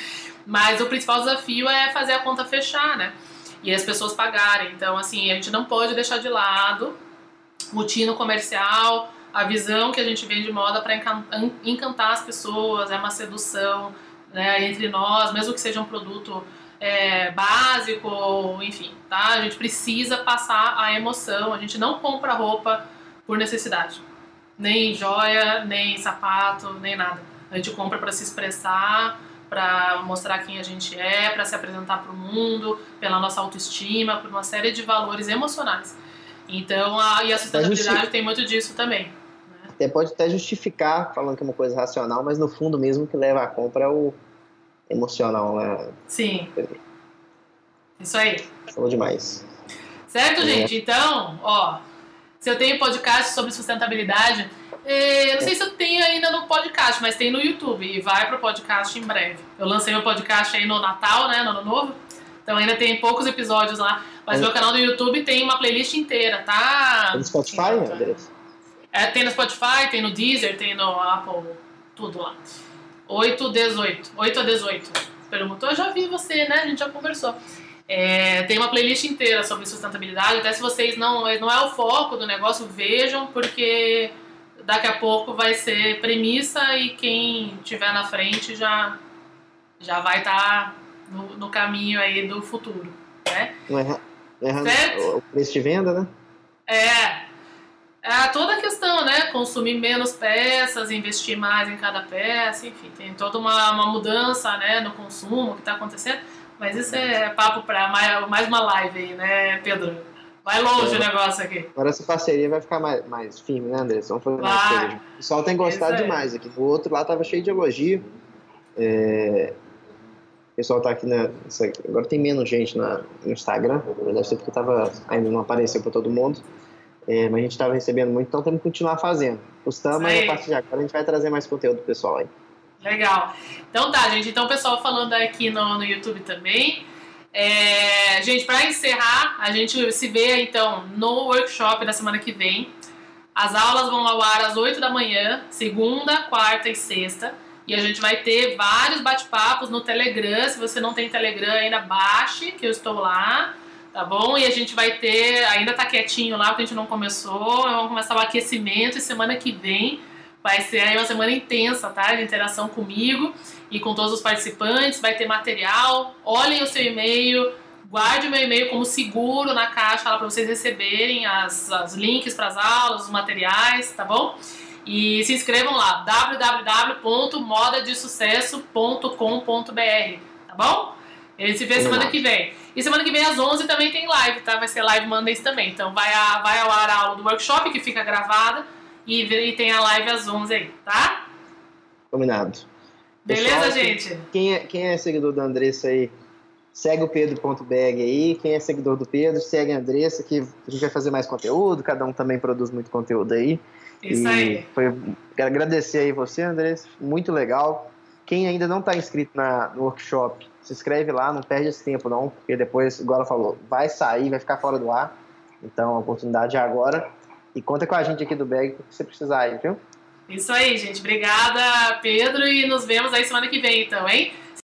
Mas o principal desafio é fazer a conta fechar, né? e as pessoas pagarem. Então, assim, a gente não pode deixar de lado o tino comercial, a visão que a gente vende de moda para encantar as pessoas, é uma sedução né, entre nós, mesmo que seja um produto é, básico, enfim, tá? A gente precisa passar a emoção, a gente não compra roupa por necessidade, nem joia, nem sapato, nem nada. A gente compra para se expressar, para mostrar quem a gente é, para se apresentar para o mundo, pela nossa autoestima, por uma série de valores emocionais. Então, a, e a sustentabilidade tem muito disso também. Né? Até pode até justificar, falando que é uma coisa racional, mas no fundo mesmo que leva a compra é o emocional, né? Sim. Isso aí. Falou demais. Certo, é. gente? Então, ó, se eu tenho podcast sobre sustentabilidade, é, eu não sei se eu tenho ainda no podcast, mas tem no YouTube e vai pro podcast em breve. Eu lancei meu podcast aí no Natal, né, no Ano Novo. Então ainda tem poucos episódios lá. Mas é. meu canal do YouTube tem uma playlist inteira, tá? Tem no Spotify, Andrés? É, tem no Spotify, tem no Deezer, tem no Apple, tudo lá. 8, 18. 8 a 18. Perguntou, eu já vi você, né? A gente já conversou. É, tem uma playlist inteira sobre sustentabilidade. Até se vocês não, não é o foco do negócio, vejam, porque daqui a pouco vai ser premissa e quem tiver na frente já, já vai estar tá no, no, caminho aí do futuro, né? É, é, o preço de venda, né? É. É toda a questão, né? Consumir menos peças, investir mais em cada peça, enfim, tem toda uma, uma mudança né, no consumo que está acontecendo. Mas isso é papo para mais, mais uma live aí, né, Pedro? Vai longe é. o negócio aqui. Agora essa parceria vai ficar mais, mais firme, né, André? Vamos fazer mais coisa. O pessoal tem gostado demais aqui. O outro lá tava cheio de elogio. É... O pessoal tá aqui na. Agora tem menos gente na... no Instagram. Deve ser porque tava... ainda não apareceu para todo mundo. É, mas a gente estava recebendo muito, então temos que continuar fazendo. Costamos e a partir de agora a gente vai trazer mais conteúdo do pessoal aí. Legal. Então tá, gente. Então o pessoal falando aqui no, no YouTube também. É, gente, para encerrar, a gente se vê então no workshop da semana que vem. As aulas vão ao ar às 8 da manhã, segunda, quarta e sexta. E a gente vai ter vários bate-papos no Telegram. Se você não tem Telegram ainda, baixe, que eu estou lá, tá bom? E a gente vai ter, ainda tá quietinho lá, porque a gente não começou. Vamos começar o aquecimento e semana que vem vai ser aí uma semana intensa, tá? De interação comigo e com todos os participantes. Vai ter material. Olhem o seu e-mail. Guarde o meu e-mail como seguro na caixa lá para vocês receberem as, as links para as aulas, os materiais, tá bom? E se inscrevam lá, www.modadesucesso.com.br, tá bom? Ele se vê semana que vem. E semana que vem às 11 também tem live, tá? Vai ser live Mondays também. Então vai, a, vai ao ar a aula do workshop que fica gravada e, e tem a live às 11 aí, tá? Combinado. Beleza, Pessoal, gente? Quem é, quem é seguidor da Andressa aí, segue o pedro.beg aí. Quem é seguidor do Pedro, segue a Andressa, que a gente vai fazer mais conteúdo. Cada um também produz muito conteúdo aí. Isso e aí. Foi, quero agradecer aí você, André, muito legal. Quem ainda não está inscrito na, no workshop, se inscreve lá, não perde esse tempo não, porque depois, igual ela falou, vai sair, vai ficar fora do ar. Então a oportunidade é agora. E conta com a gente aqui do BEG que você precisar aí, viu? Isso aí, gente. Obrigada, Pedro, e nos vemos aí semana que vem, então, hein?